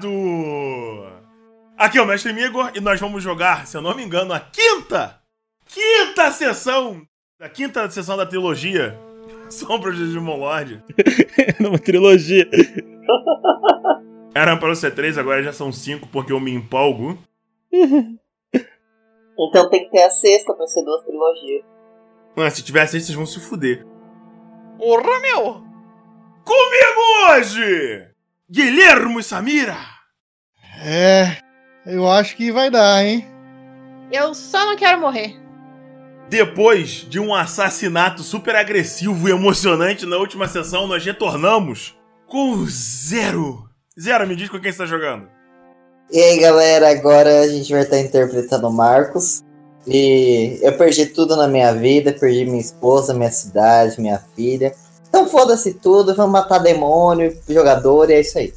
Combinado! Aqui é o Mestre Migor e nós vamos jogar, se eu não me engano, a quinta, quinta sessão, a quinta sessão da trilogia Sombras de Digimon Lord. Numa trilogia. Eram para ser três, agora já são cinco porque eu me empolgo. Então tem que ter a sexta pra ser duas trilogias. Mas se tiver seis, vocês vão se fuder. Porra, meu! Comigo hoje! Guilhermo e Samira! É, eu acho que vai dar, hein? Eu só não quero morrer. Depois de um assassinato super agressivo e emocionante na última sessão, nós retornamos com zero. Zero, me diz com quem você tá jogando. E aí galera, agora a gente vai estar interpretando o Marcos. E eu perdi tudo na minha vida, perdi minha esposa, minha cidade, minha filha. Então foda-se tudo, vamos matar demônio, jogador e é isso aí.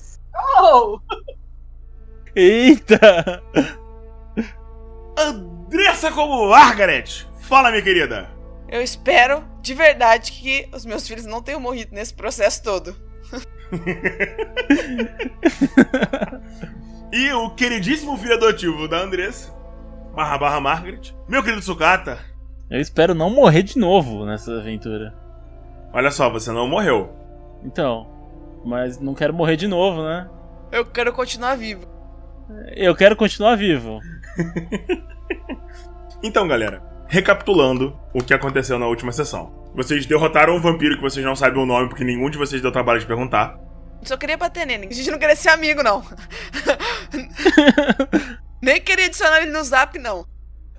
Oh! Eita! Andressa como Margaret! Fala, minha querida! Eu espero, de verdade, que os meus filhos não tenham morrido nesse processo todo. e o queridíssimo filho adotivo da Andressa, barra barra Margaret, meu querido Sukata. Eu espero não morrer de novo nessa aventura. Olha só, você não morreu. Então, mas não quero morrer de novo, né? Eu quero continuar vivo. Eu quero continuar vivo. então, galera, recapitulando o que aconteceu na última sessão. Vocês derrotaram um vampiro que vocês não sabem o nome porque nenhum de vocês deu trabalho de perguntar. Só queria bater nele, a gente não queria ser amigo, não. nem queria adicionar ele no zap, não.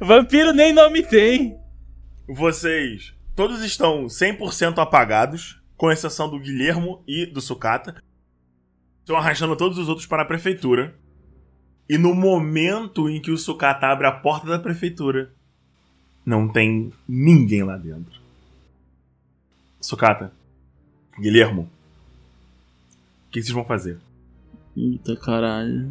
Vampiro nem nome tem. Vocês todos estão 100% apagados, com exceção do Guilhermo e do Sucata. Estão arrastando todos os outros para a prefeitura. E no momento em que o Sucata abre a porta da prefeitura, não tem ninguém lá dentro. Sucata, Guilhermo, o que vocês vão fazer? Eita caralho.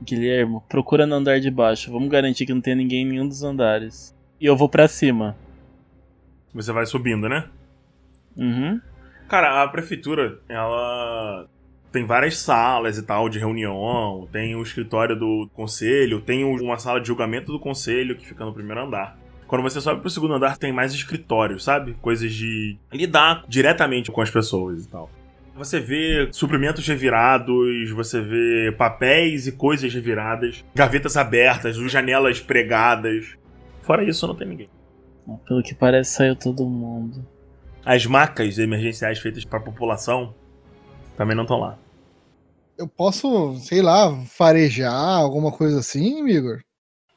Guilhermo, procura no andar de baixo. Vamos garantir que não tem ninguém em nenhum dos andares. E eu vou para cima. Você vai subindo, né? Uhum. Cara, a prefeitura, ela tem várias salas e tal de reunião, tem o escritório do conselho, tem uma sala de julgamento do conselho que fica no primeiro andar. Quando você sobe pro segundo andar, tem mais escritório, sabe? Coisas de lidar diretamente com as pessoas e tal. Você vê suprimentos revirados, você vê papéis e coisas reviradas, gavetas abertas, janelas pregadas. Fora isso, não tem ninguém. Pelo que parece, saiu todo mundo. As macas emergenciais feitas para a população também não estão lá. Eu posso, sei lá, farejar alguma coisa assim, Igor?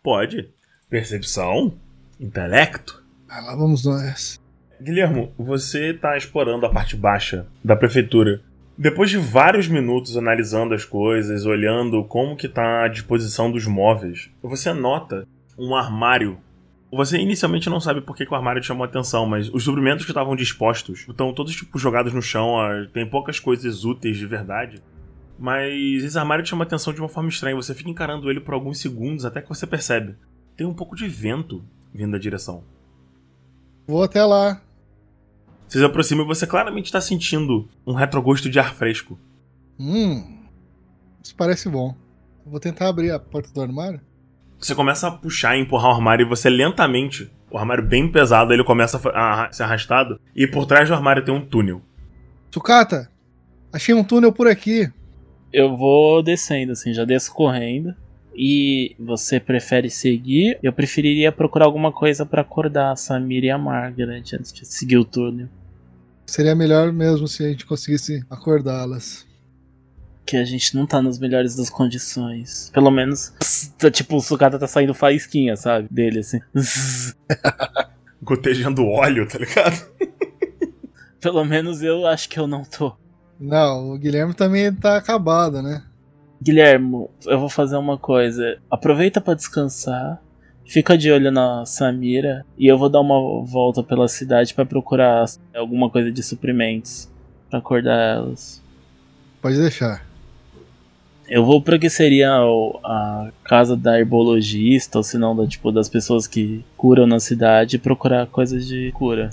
Pode. Percepção? Intelecto? Ah, lá vamos nós. Guilhermo, você está explorando a parte baixa da prefeitura. Depois de vários minutos analisando as coisas, olhando como que tá a disposição dos móveis, você nota um armário. Você inicialmente não sabe por que, que o armário te chamou a atenção, mas os suprimentos que estavam dispostos estão todos tipo jogados no chão, tem poucas coisas úteis de verdade. Mas esse armário te chama a atenção de uma forma estranha. Você fica encarando ele por alguns segundos até que você percebe. Tem um pouco de vento vindo da direção. Vou até lá. Você se aproxima e você claramente está sentindo um retrogosto de ar fresco. Hum. Isso parece bom. Vou tentar abrir a porta do armário. Você começa a puxar e empurrar o armário e você lentamente, o armário bem pesado, ele começa a, a ser arrastado e por trás do armário tem um túnel. Sucata, achei um túnel por aqui. Eu vou descendo, assim, já desço correndo. E você prefere seguir? Eu preferiria procurar alguma coisa para acordar a Samira e a Margaret antes de seguir o túnel. Seria melhor mesmo se a gente conseguisse acordá-las. Que a gente não tá nas melhores das condições. Pelo menos, tá, tipo, o sucata tá saindo faísquinha, sabe? Dele, assim. Gotejando óleo, tá ligado? Pelo menos eu acho que eu não tô. Não, o Guilherme também tá acabado, né? Guilherme, eu vou fazer uma coisa. Aproveita para descansar. Fica de olho na Samira e eu vou dar uma volta pela cidade para procurar alguma coisa de suprimentos para acordar elas. Pode deixar. Eu vou para que seria a casa da herbologista, ou se não, da, tipo, das pessoas que curam na cidade procurar coisas de cura.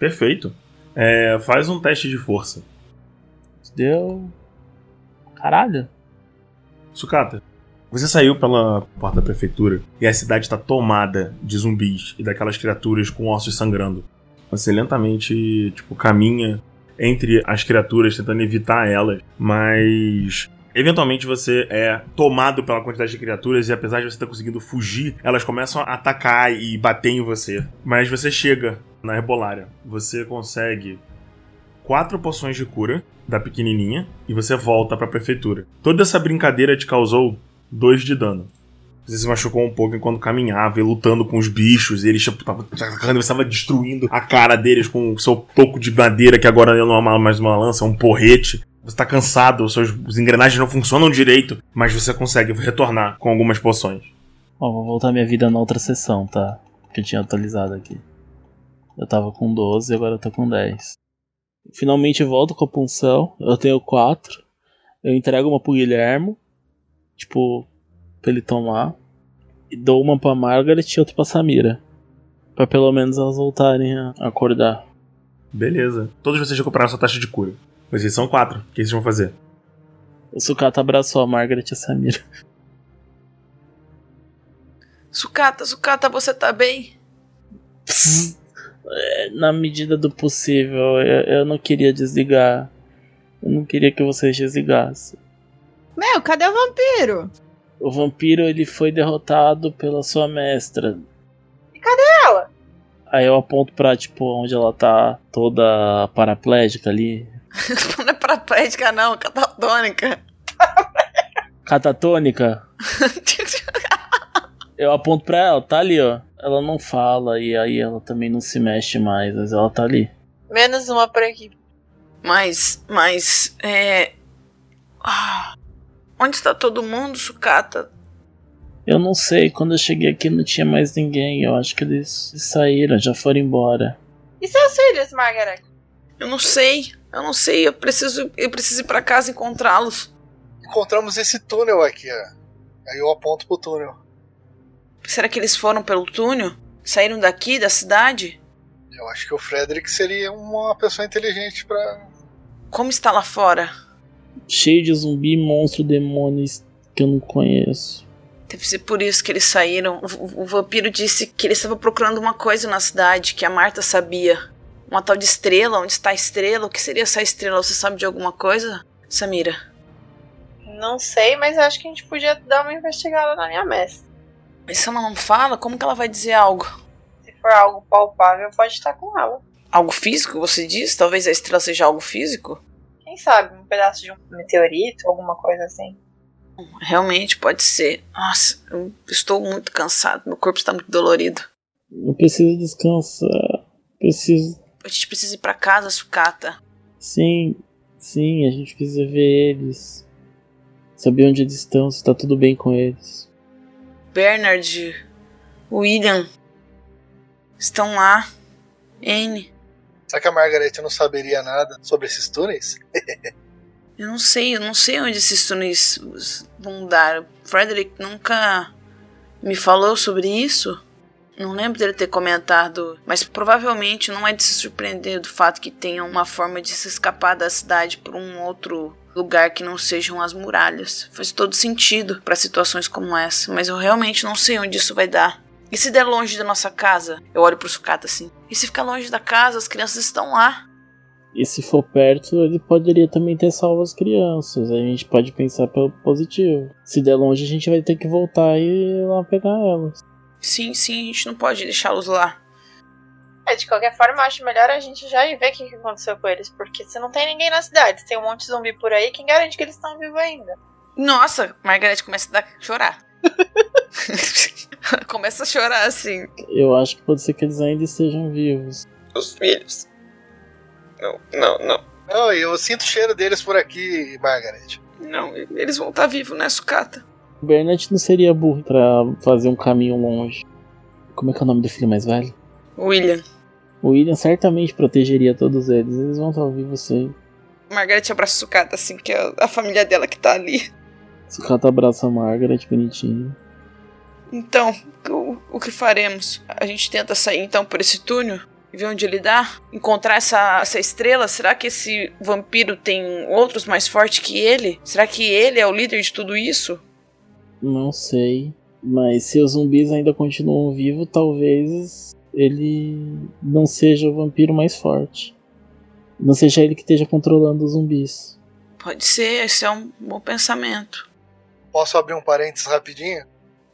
Perfeito. É, faz um teste de força. Deu Caralho. Sucata, você saiu pela porta da prefeitura e a cidade está tomada de zumbis e daquelas criaturas com ossos sangrando. Você lentamente, tipo, caminha entre as criaturas tentando evitar elas, mas Eventualmente você é tomado pela quantidade de criaturas e apesar de você estar conseguindo fugir, elas começam a atacar e bater em você. Mas você chega na herbolária. Você consegue quatro poções de cura da pequenininha e você volta para a prefeitura. Toda essa brincadeira te causou dois de dano. Você se machucou um pouco enquanto caminhava e lutando com os bichos. E estavam atacando, você estava destruindo a cara deles com o seu toco de madeira, que agora não é mais uma lança, é um porrete. Você tá cansado, seus os engrenagens não funcionam direito, mas você consegue retornar com algumas poções. Ó, vou voltar minha vida na outra sessão, tá? Que eu tinha atualizado aqui. Eu tava com 12 e agora eu tô com 10. Finalmente volto com a punção. Eu tenho 4. Eu entrego uma pro Guilhermo. Tipo, pra ele tomar. E dou uma pra Margaret e outra pra Samira. Pra pelo menos elas voltarem a acordar. Beleza. Todos vocês recuperaram sua taxa de cura. Vocês são quatro. O que vocês vão fazer? O Sukata abraçou a Margaret e a Samira. Sucata, Sucata, você tá bem? É, Na medida do possível, eu, eu não queria desligar. Eu não queria que vocês desligassem. Meu, cadê o vampiro? O vampiro ele foi derrotado pela sua mestra. E cadê ela? Aí eu aponto pra, tipo, onde ela tá toda paraplégica ali. não é paraplégica, não, catatônica. Catatônica. Eu aponto pra ela, tá ali, ó. Ela não fala e aí ela também não se mexe mais, mas ela tá ali. Menos uma por aqui. Mas, mas, é. Ah, onde está todo mundo, Sucata? Eu não sei, quando eu cheguei aqui não tinha mais ninguém. Eu acho que eles saíram, já foram embora. E seus filhos, Margaret? Eu não sei, eu não sei, eu preciso, eu preciso ir pra casa encontrá-los. Encontramos esse túnel aqui, ó. Aí eu aponto pro túnel. Será que eles foram pelo túnel? Saíram daqui, da cidade? Eu acho que o Frederick seria uma pessoa inteligente pra. Como está lá fora? Cheio de zumbi, monstro, demônios que eu não conheço. Deve ser por isso que eles saíram. O, o- o vampiro disse que ele estava procurando uma coisa na cidade, que a Marta sabia. Uma tal de estrela, onde está a estrela? O que seria essa estrela? Você sabe de alguma coisa, Samira? Não sei, mas acho que a gente podia dar uma investigada na minha mestra. Mas se ela não fala, como que ela vai dizer algo? Se for algo palpável, pode estar com ela. Algo físico, você diz? Talvez a estrela seja algo físico? Quem sabe, um pedaço de um meteorito, alguma coisa assim. Realmente pode ser. Nossa, eu estou muito cansado, meu corpo está muito dolorido. Eu preciso descansar. Preciso. A gente precisa ir pra casa, sucata. Sim, sim, a gente precisa ver eles. Saber onde eles estão, se tá tudo bem com eles. Bernard, William estão lá. Anne, Será que a Margaret não saberia nada sobre esses túneis? eu não sei, eu não sei onde esses túneis vão dar. Frederick nunca me falou sobre isso. Não lembro dele ter comentado, mas provavelmente não é de se surpreender do fato que tenha uma forma de se escapar da cidade por um outro lugar que não sejam as muralhas. Faz todo sentido para situações como essa, mas eu realmente não sei onde isso vai dar. E se der longe da nossa casa? Eu olho pro sucata assim. E se ficar longe da casa, as crianças estão lá. E se for perto, ele poderia também ter salvo as crianças. A gente pode pensar pelo positivo. Se der longe, a gente vai ter que voltar e ir lá pegar elas. Sim, sim, a gente não pode deixá-los lá. É, de qualquer forma, eu acho melhor a gente já ir ver o que que aconteceu com eles. Porque se não tem ninguém na cidade, se tem um monte de zumbi por aí, quem garante que eles estão vivos ainda? Nossa, Margarete começa a dar, chorar. começa a chorar assim. Eu acho que pode ser que eles ainda estejam vivos. Os filhos. Não, não, não. Não, eu sinto o cheiro deles por aqui, Margaret. Não, eles vão estar vivos, né, sucata? O Bernard não seria burro pra fazer um caminho longe. Como é que é o nome do filho mais velho? William. O William certamente protegeria todos eles. Eles vão estar vivos sim. Margarete abraça sucata assim, que é a família dela que tá ali. Sucata abraça a Margaret bonitinho. Então, o, o que faremos? A gente tenta sair então por esse túnel? e ver onde ele dá? Encontrar essa, essa estrela? Será que esse vampiro tem outros mais fortes que ele? Será que ele é o líder de tudo isso? Não sei. Mas se os zumbis ainda continuam vivos, talvez ele não seja o vampiro mais forte. Não seja ele que esteja controlando os zumbis. Pode ser, esse é um bom pensamento. Posso abrir um parênteses rapidinho?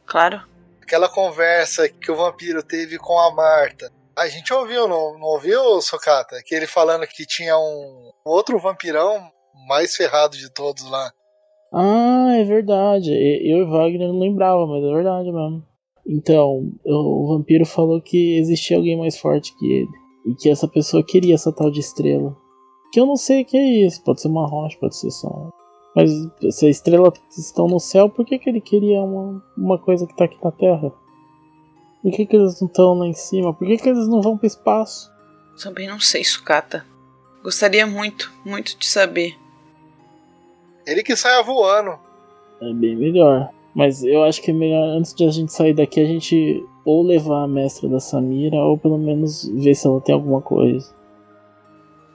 Claro. Aquela conversa que o vampiro teve com a Marta. A gente ouviu, não, não ouviu, Socata? Que ele falando que tinha um outro vampirão mais ferrado de todos lá. Ah, é verdade. Eu e Wagner não lembrava, mas é verdade mesmo. Então, o vampiro falou que existia alguém mais forte que ele. E que essa pessoa queria essa tal de estrela. Que eu não sei o que é isso. Pode ser uma rocha, pode ser só. Mas se a estrela estão no céu, por que, que ele queria uma, uma coisa que tá aqui na Terra? Por que, que eles não estão lá em cima? Por que, que eles não vão pro espaço? Também não sei, Sucata. Gostaria muito, muito de saber. Ele que saia voando. É bem melhor. Mas eu acho que é melhor, antes de a gente sair daqui, a gente ou levar a mestra da Samira, ou pelo menos ver se ela tem alguma coisa.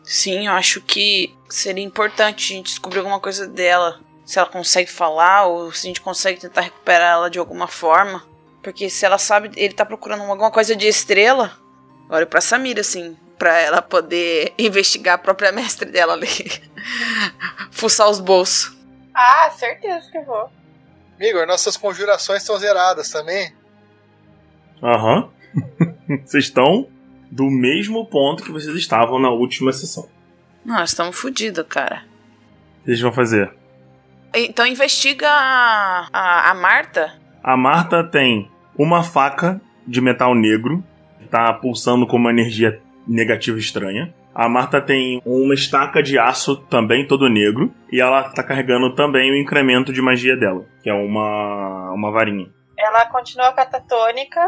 Sim, eu acho que seria importante a gente descobrir alguma coisa dela. Se ela consegue falar, ou se a gente consegue tentar recuperar ela de alguma forma. Porque se ela sabe, ele tá procurando alguma coisa de estrela. Olha pra Samira, assim, pra ela poder investigar a própria mestre dela ali. Fuçar os bolsos. Ah, certeza que eu vou. Igor, nossas conjurações estão zeradas também. Aham. vocês estão do mesmo ponto que vocês estavam na última sessão. Nós estamos fodidos, cara. O que vocês vão fazer? Então investiga a, a, a Marta. A Marta tem uma faca de metal negro, que tá pulsando com uma energia negativa estranha. A Marta tem uma estaca de aço também todo negro, e ela tá carregando também o incremento de magia dela, que é uma, uma varinha. Ela continua catatônica.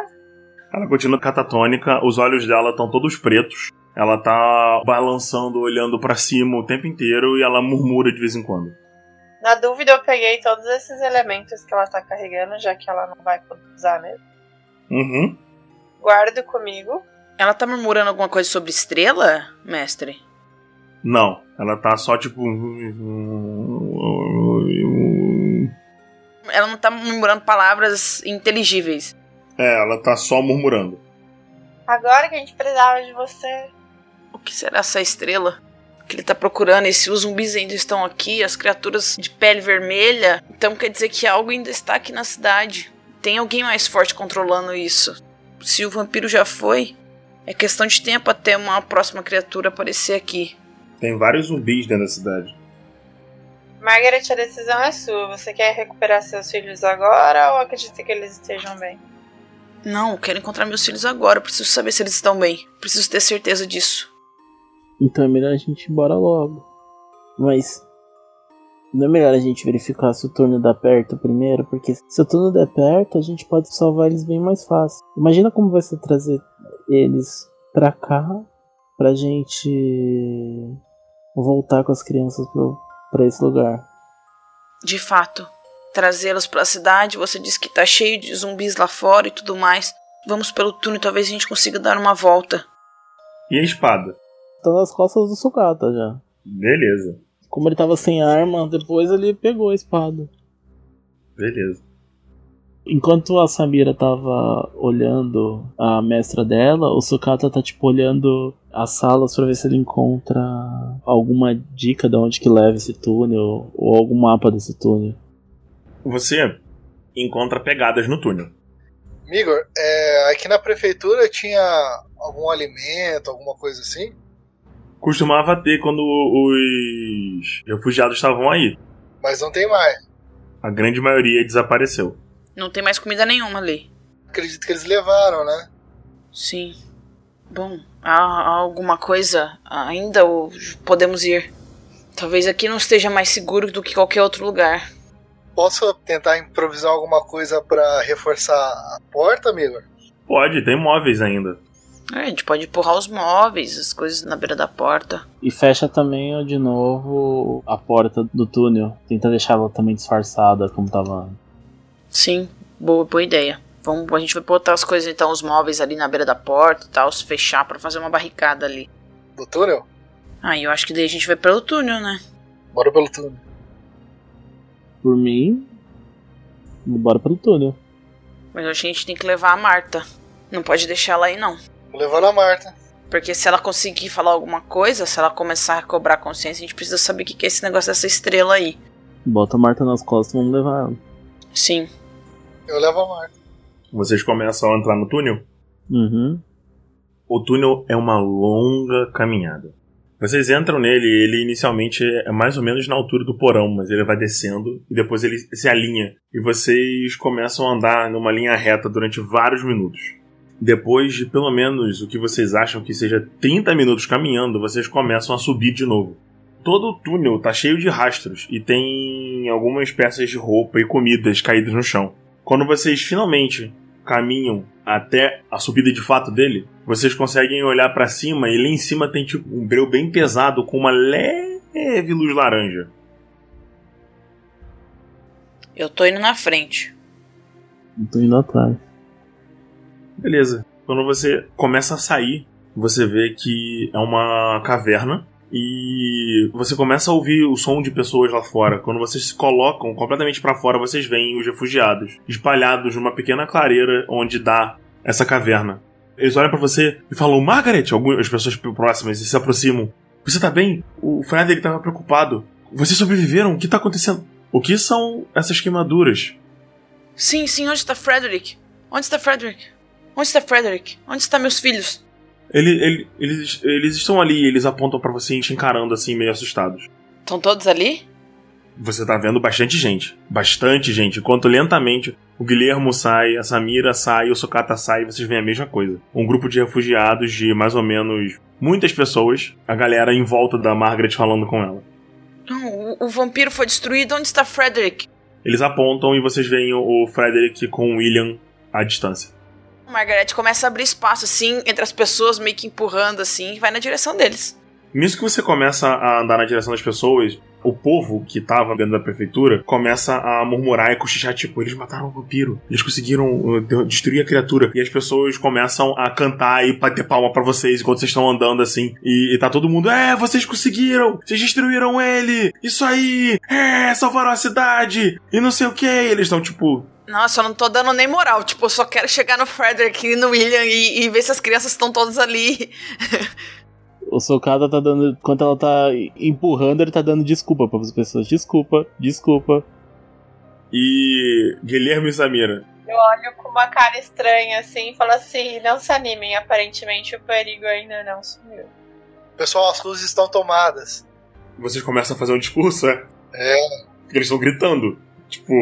Ela continua catatônica, os olhos dela estão todos pretos. Ela tá balançando, olhando pra cima o tempo inteiro e ela murmura de vez em quando. Na dúvida, eu peguei todos esses elementos que ela tá carregando, já que ela não vai poder usar mesmo. Uhum. Guardo comigo. Ela tá murmurando alguma coisa sobre estrela, mestre? Não, ela tá só tipo. Ela não tá murmurando palavras inteligíveis. É, ela tá só murmurando. Agora que a gente precisava de você. O que será essa estrela? Que ele tá procurando? E se os zumbis ainda estão aqui, as criaturas de pele vermelha, então quer dizer que algo ainda está aqui na cidade. Tem alguém mais forte controlando isso. Se o vampiro já foi, é questão de tempo até uma próxima criatura aparecer aqui. Tem vários zumbis dentro da cidade. Margaret, a decisão é sua. Você quer recuperar seus filhos agora ou acredita que eles estejam bem? Não, eu quero encontrar meus filhos agora. Eu preciso saber se eles estão bem. Preciso ter certeza disso. Então é melhor a gente ir embora logo. Mas. Não é melhor a gente verificar se o turno dá perto primeiro? Porque se o turno der perto, a gente pode salvar eles bem mais fácil. Imagina como vai ser trazer eles pra cá pra gente voltar com as crianças pro, pra esse lugar. De fato, trazê-los para a cidade. Você disse que tá cheio de zumbis lá fora e tudo mais. Vamos pelo túnel, talvez a gente consiga dar uma volta. E a espada? Tá nas costas do Sukata já. Beleza, Como ele tava sem arma, depois ele pegou a espada. beleza. Enquanto a Samira tava olhando a mestra dela, o Sukata tá tipo olhando as salas pra ver se ele encontra alguma dica de onde que leva esse túnel ou algum mapa desse túnel. Você encontra pegadas no túnel. Igor, é, aqui na prefeitura tinha algum alimento, alguma coisa assim? Costumava ter quando os refugiados estavam aí. Mas não tem mais. A grande maioria desapareceu. Não tem mais comida nenhuma ali. Acredito que eles levaram, né? Sim. Bom, há, há alguma coisa ainda ou podemos ir? Talvez aqui não esteja mais seguro do que qualquer outro lugar. Posso tentar improvisar alguma coisa pra reforçar a porta, amigo? Pode, tem móveis ainda. É, a gente pode empurrar os móveis, as coisas na beira da porta. E fecha também ó, de novo a porta do túnel. Tenta deixar ela também disfarçada como tava. Sim, boa, boa ideia. Vamos, a gente vai botar as coisas, então, os móveis ali na beira da porta e tal, se fechar pra fazer uma barricada ali. Do túnel? Aí eu acho que daí a gente vai pelo túnel, né? Bora pelo túnel. Por mim, bora pelo túnel. Mas eu acho que a gente tem que levar a Marta. Não pode deixar ela aí, não. Tô levando a Marta. Porque se ela conseguir falar alguma coisa, se ela começar a cobrar consciência, a gente precisa saber o que que é esse negócio dessa estrela aí. Bota a Marta nas costas e vamos levar ela. Sim. Eu levo a Marta. Vocês começam a entrar no túnel. Uhum. O túnel é uma longa caminhada. Vocês entram nele, ele inicialmente é mais ou menos na altura do porão, mas ele vai descendo e depois ele se alinha. E vocês começam a andar numa linha reta durante vários minutos. Depois de pelo menos o que vocês acham que seja 30 minutos caminhando, vocês começam a subir de novo. Todo o túnel tá cheio de rastros e tem algumas peças de roupa e comidas caídas no chão. Quando vocês finalmente caminham até a subida de fato dele, vocês conseguem olhar pra cima e lá em cima tem tipo um breu bem pesado com uma leve luz laranja. Eu tô indo na frente. Eu tô indo atrás. Beleza. Quando você começa a sair, você vê que é uma caverna e você começa a ouvir o som de pessoas lá fora. Quando vocês se colocam completamente pra fora, vocês veem os refugiados espalhados numa pequena clareira onde dá essa caverna. Eles olham pra você e falam: Margaret! Algumas pessoas próximas e se aproximam. Você tá bem? O Frederick tava preocupado. Vocês sobreviveram? O que tá acontecendo? O que são essas queimaduras? Sim, sim, onde está Frederick? Onde está Frederick? Onde está Frederick? Onde estão meus filhos? Ele, ele- eles, eles estão ali e eles apontam pra você te encarando assim, meio assustados. Estão todos ali? Você tá vendo bastante gente. Bastante gente. Enquanto lentamente o Guilhermo sai, a Samira sai, o Sukata sai, vocês veem a mesma coisa. Um grupo de refugiados de mais ou menos muitas pessoas, a galera em volta da Margaret falando com ela. Não, o, o vampiro foi destruído. Onde está Frederick? Eles apontam e vocês veem o o Frederick com o William à distância. Margaret começa a abrir espaço assim entre as pessoas, meio que empurrando assim, e vai na direção deles. Nisso que você começa a andar na direção das pessoas, o povo que tava dentro da prefeitura começa a murmurar e cochichar, tipo, eles mataram o vampiro, eles conseguiram uh, de- destruir a criatura. E as pessoas começam a cantar e bater palma pra vocês enquanto vocês estão andando assim. E, e tá todo mundo, é, vocês conseguiram, vocês destruíram ele, isso aí, é, salvaram a cidade, e não sei o que. Eles estão tipo, Nossa, eu não tô dando nem moral. Tipo, eu só quero chegar no Frederick e no William e, e ver se as crianças estão todas ali. O Sokada tá dando. Enquanto ela tá empurrando, ele tá dando desculpa para as pessoas. Desculpa, desculpa. e Guilherme e Samira. Eu olho com uma cara estranha assim e falo assim: não se animem, aparentemente o perigo ainda não sumiu. Pessoal, as luzes estão tomadas. Vocês começam a fazer um discurso, é? É. Porque eles estão gritando. Tipo,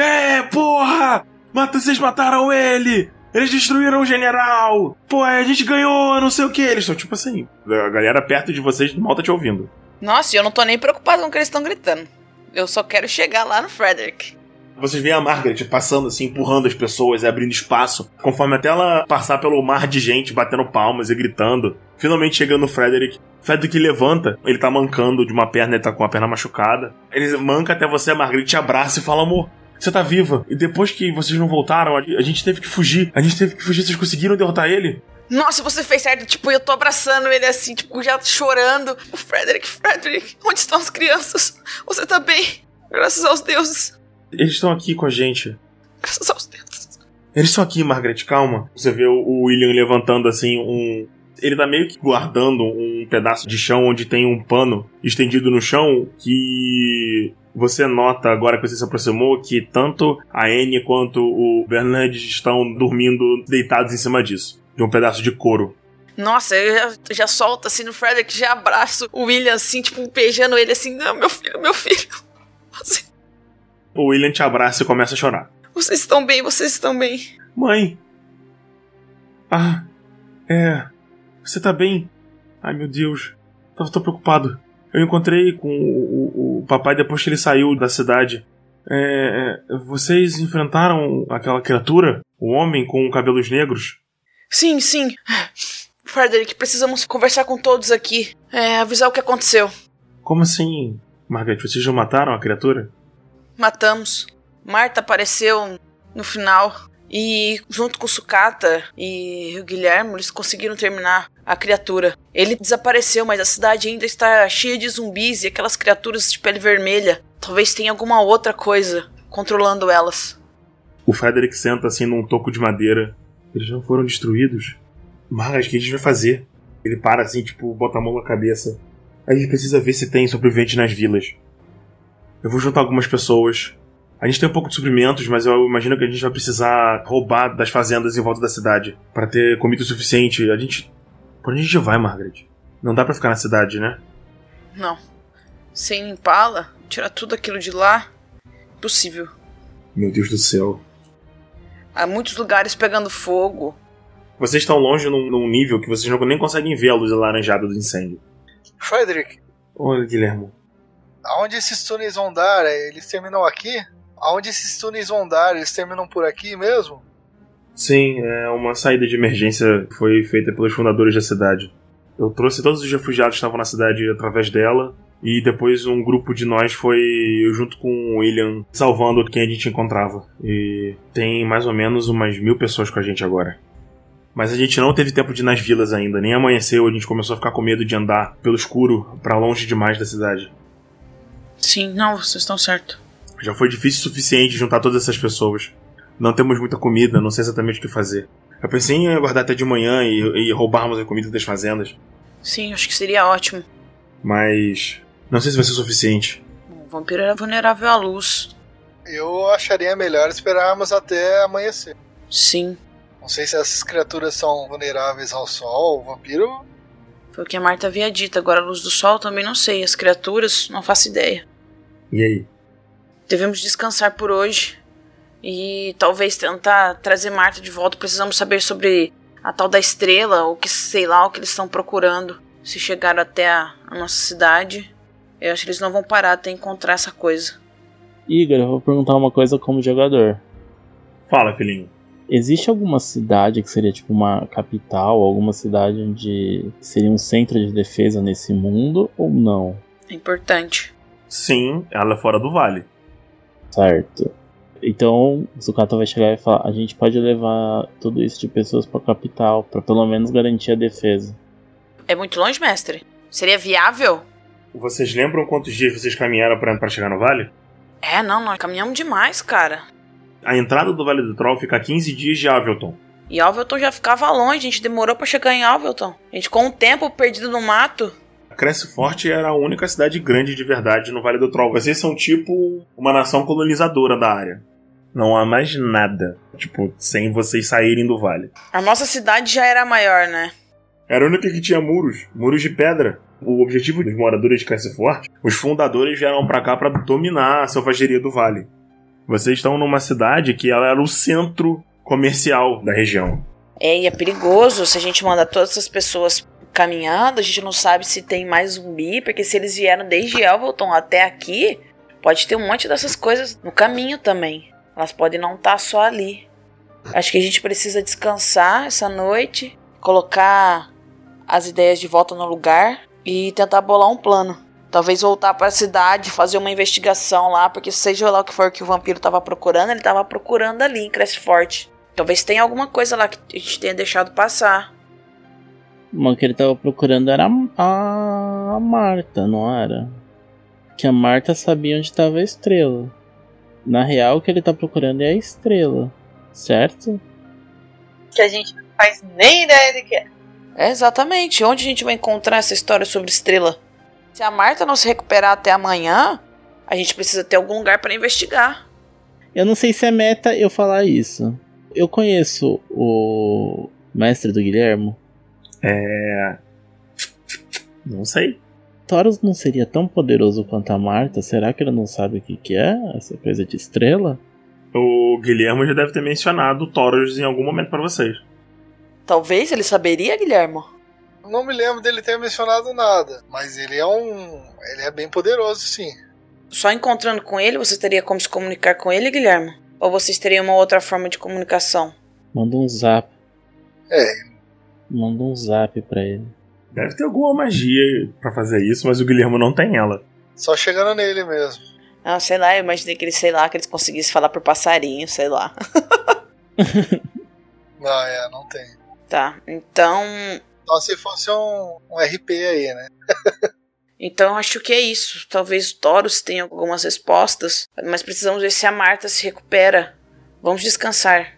é, porra! Mata, vocês mataram ele! Eles destruíram o general! Pô, a gente ganhou, não sei o que. Eles estão tipo assim. A galera perto de vocês mal tá te ouvindo. Nossa, e eu não tô nem preocupado com o que eles estão gritando. Eu só quero chegar lá no Frederick. Vocês veem a Margaret passando assim, empurrando as pessoas abrindo espaço. Conforme até ela passar pelo mar de gente, batendo palmas e gritando. Finalmente chegando no Frederick. Frederick levanta, ele tá mancando de uma perna, ele tá com a perna machucada. Ele manca até você, a Margaret te abraça e fala: amor. Você tá viva. E depois que vocês não voltaram, a gente teve que fugir. A gente teve que fugir. Vocês conseguiram derrotar ele? Nossa, você fez certo. Tipo, eu tô abraçando ele assim, tipo, já chorando. O Frederick, Frederick, onde estão as crianças? Você tá bem? Graças aos deuses. Eles estão aqui com a gente. Graças aos deuses. Eles estão aqui, Margaret, calma. Você vê o William levantando assim um. Ele tá meio que guardando um pedaço de chão onde tem um pano estendido no chão que você nota agora que você se aproximou que tanto a Anne quanto o Bernard estão dormindo deitados em cima disso. De um pedaço de couro. Nossa, eu já, já solto assim no Frederick, já abraço o William assim, tipo, beijando ele assim. Não, meu filho, meu filho. Você- O William te abraça e começa a chorar. vocês estão bem, vocês estão bem. Mãe! Ah, é. Você tá bem? Ai meu Deus. Tava tão preocupado. Eu encontrei com o, o- o papai depois que ele saiu da cidade. É, é, vocês enfrentaram aquela criatura? O homem com cabelos negros? Sim, sim. Frederick, precisamos conversar com todos aqui. É, avisar o que aconteceu. Como assim, Margaret? Vocês já mataram a criatura? Matamos. Marta apareceu no final. E junto com o Sucata e o Guilherme, eles conseguiram terminar a criatura. Ele desapareceu, mas a cidade ainda está cheia de zumbis e aquelas criaturas de pele vermelha. Talvez tenha alguma outra coisa controlando elas. O Frederick senta assim num toco de madeira. Eles não foram destruídos? Mas o que a gente vai fazer? Ele para assim, tipo, bota a mão na cabeça. A gente precisa ver se tem sobreviventes nas vilas. Eu vou juntar algumas pessoas. A gente tem um pouco de suprimentos, mas eu imagino que a gente vai precisar roubar das fazendas em volta da cidade para ter comida o suficiente. A gente. Por onde a gente vai, Margaret? Não dá para ficar na cidade, né? Não. Sem limpá-la, tirar tudo aquilo de lá, impossível. Meu Deus do céu. Há muitos lugares pegando fogo. Vocês estão longe num, num nível que vocês não, nem conseguem ver a luz alaranjada do incêndio. Frederick, Olha, Guilherme. aonde esses túneis vão dar? Eles terminam aqui? Aonde esses túneis vão dar? Eles terminam por aqui mesmo? Sim, é uma saída de emergência que foi feita pelos fundadores da cidade. Eu trouxe todos os refugiados que estavam na cidade através dela. E depois um grupo de nós foi, eu junto com o William, salvando quem a gente encontrava. E tem mais ou menos umas mil pessoas com a gente agora. Mas a gente não teve tempo de ir nas vilas ainda, nem amanheceu, a gente começou a ficar com medo de andar pelo escuro pra longe demais da cidade. Sim, não, vocês estão certos. Já foi difícil o suficiente juntar todas essas pessoas. Não temos muita comida, não sei exatamente o que fazer. Eu pensei em aguardar até de manhã e, e roubarmos a comida das fazendas, Sim, acho que seria ótimo. mas não sei se vai ser o suficiente. O vampiro era vulnerável à luz. Eu acharia melhor esperarmos até amanhecer. Sim, Não sei se essas criaturas são vulneráveis ao sol. O vampiro. foi o que a Marta havia dito. Agora a luz do sol também não sei. As criaturas, não faço ideia. E aí? Devemos descansar por hoje. E talvez tentar trazer Marta de volta. Precisamos saber sobre a tal da estrela, ou que sei lá o que eles estão procurando. Se chegaram até a, a nossa cidade, eu acho que eles não vão parar até encontrar essa coisa. Igor, eu vou perguntar uma coisa como jogador. Fala, filhinho. Existe alguma cidade que seria tipo uma capital, alguma cidade onde seria um centro de defesa nesse mundo ou não? É importante. Sim, ela é fora do vale. Certo. Então, o Sukata vai chegar e falar: a gente pode levar tudo isso de pessoas pra capital, pra pelo menos garantir a defesa. É muito longe, mestre? Seria viável? Vocês lembram quantos dias vocês caminharam pra pra chegar no vale? É, não, nós caminhamos demais, cara. A entrada do Vale do Troll fica a 15 dias de Avelton. E Alvelton já ficava longe, a gente demorou pra chegar em Alvelton. A gente com um tempo perdido no mato. Cresce Forte era a única cidade grande de verdade no Vale do Troll. Vocês são tipo uma nação colonizadora da área. Não há mais nada, tipo, sem vocês saírem do vale. A nossa cidade já era maior, né? Era a única que tinha muros, muros de pedra. O objetivo dos moradores de Cresce Forte, os fundadores vieram pra cá pra dominar a selvageria do vale. Vocês estão numa cidade que ela era o centro comercial da região. É, e é perigoso se a gente manda todas essas pessoas caminhando, a gente não sabe se tem mais zumbi, porque se eles vieram desde Elvelton até aqui, pode ter um monte dessas coisas no caminho também. Elas podem não estar só ali. Acho que a gente precisa descansar essa noite, colocar as ideias de volta no lugar e tentar bolar um plano. Talvez voltar para a cidade, fazer uma investigação lá, porque seja lá o que for que o vampiro estava procurando, ele estava procurando ali em Crestfort. Talvez tenha alguma coisa lá que a gente tenha deixado passar. Uma que ele tava procurando era a, a Marta, não era? Que a Marta sabia onde estava a estrela. Na real, o que ele tá procurando é a estrela, certo? Que a gente não faz nem ideia de que é. É exatamente. Onde a gente vai encontrar essa história sobre estrela? Se a Marta não se recuperar até amanhã, a gente precisa ter algum lugar para investigar. Eu não sei se é meta eu falar isso. Eu conheço o mestre do Guilhermo. É. Não sei. Taurus não seria tão poderoso quanto a Marta? Será que ele não sabe o que, que é essa coisa de estrela? O Guilherme já deve ter mencionado o Taurus em algum momento pra vocês. Talvez ele saberia, Guilhermo? Não me lembro dele ter mencionado nada, mas ele é um. Ele é bem poderoso, sim. Só encontrando com ele, você teria como se comunicar com ele, Guilhermo? Ou vocês teriam uma outra forma de comunicação? Manda um zap. É, Manda um zap pra ele. Deve ter alguma magia pra fazer isso, mas o Guilherme não tem ela. só chegando nele mesmo. Ah, sei lá, eu imaginei que eles, sei lá, que eles conseguissem falar por passarinho, sei lá. Não, é, não tem. Tá, então. Só se fosse um, um RP aí, né? Então acho que é isso. Talvez o Taurus tenha algumas respostas, mas precisamos ver se a Marta se recupera. Vamos descansar.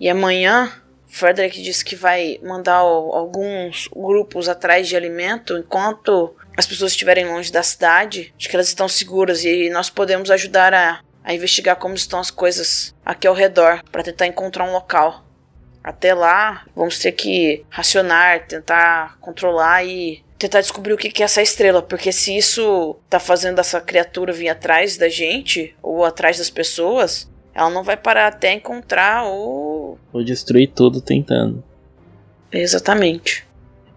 E amanhã, Frederick disse que vai mandar alguns grupos atrás de alimento enquanto as pessoas estiverem longe da cidade, de que elas estão seguras e nós podemos ajudar a, a investigar como estão as coisas aqui ao redor para tentar encontrar um local. Até lá, vamos ter que racionar, tentar controlar e tentar descobrir o que que é essa estrela, porque se isso tá fazendo essa criatura vir atrás da gente ou atrás das pessoas, ela não vai parar até encontrar o Vou destruir tudo tentando. exatamente.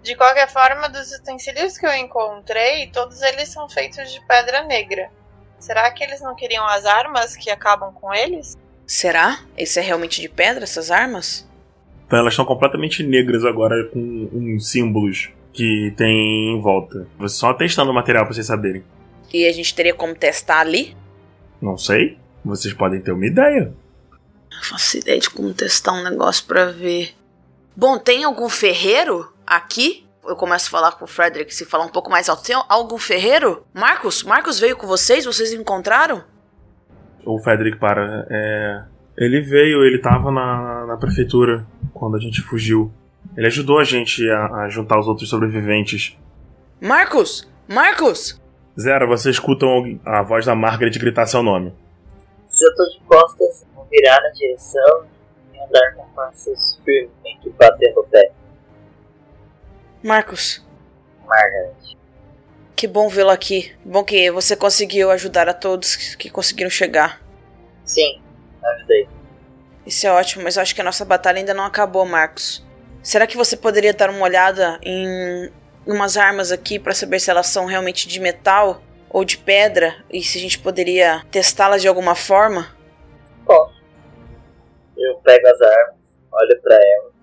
De qualquer forma, dos utensílios que eu encontrei, todos eles são feitos de pedra negra. Será que eles não queriam as armas que acabam com eles? Será? Esse é realmente de pedra essas armas? Então elas estão completamente negras agora com uns símbolos que tem em volta. Você só testando o material pra vocês saberem. E a gente teria como testar ali? Não sei. Vocês podem ter uma ideia. Não faço ideia de como testar um negócio pra ver. Bom, tem algum ferreiro aqui? Eu começo a falar com o Frederick, se falar um pouco mais alto. Tem algum ferreiro? Marcos? Marcos veio com vocês? Vocês encontraram? O Frederick para. É... Ele veio, ele tava na, na prefeitura quando a gente fugiu. Ele ajudou a gente a, a juntar os outros sobreviventes. Marcos! Marcos! Zero, vocês escutam alguém- a voz da Margaret gritar seu nome. Se eu tô de costas, vou virar na direção e andar com passos firmemente batendo o pé. Marcos, Margaret. que bom vê-lo aqui. Bom que você conseguiu ajudar a todos que conseguiram chegar. Sim, ajudei. Isso é ótimo, mas eu acho que a nossa batalha ainda não acabou, Marcos. Será que você poderia dar uma olhada em umas armas aqui para saber se elas são realmente de metal ou de pedra e se a gente poderia testá-las de alguma forma? Posso. Eu pego as armas, olho pra elas.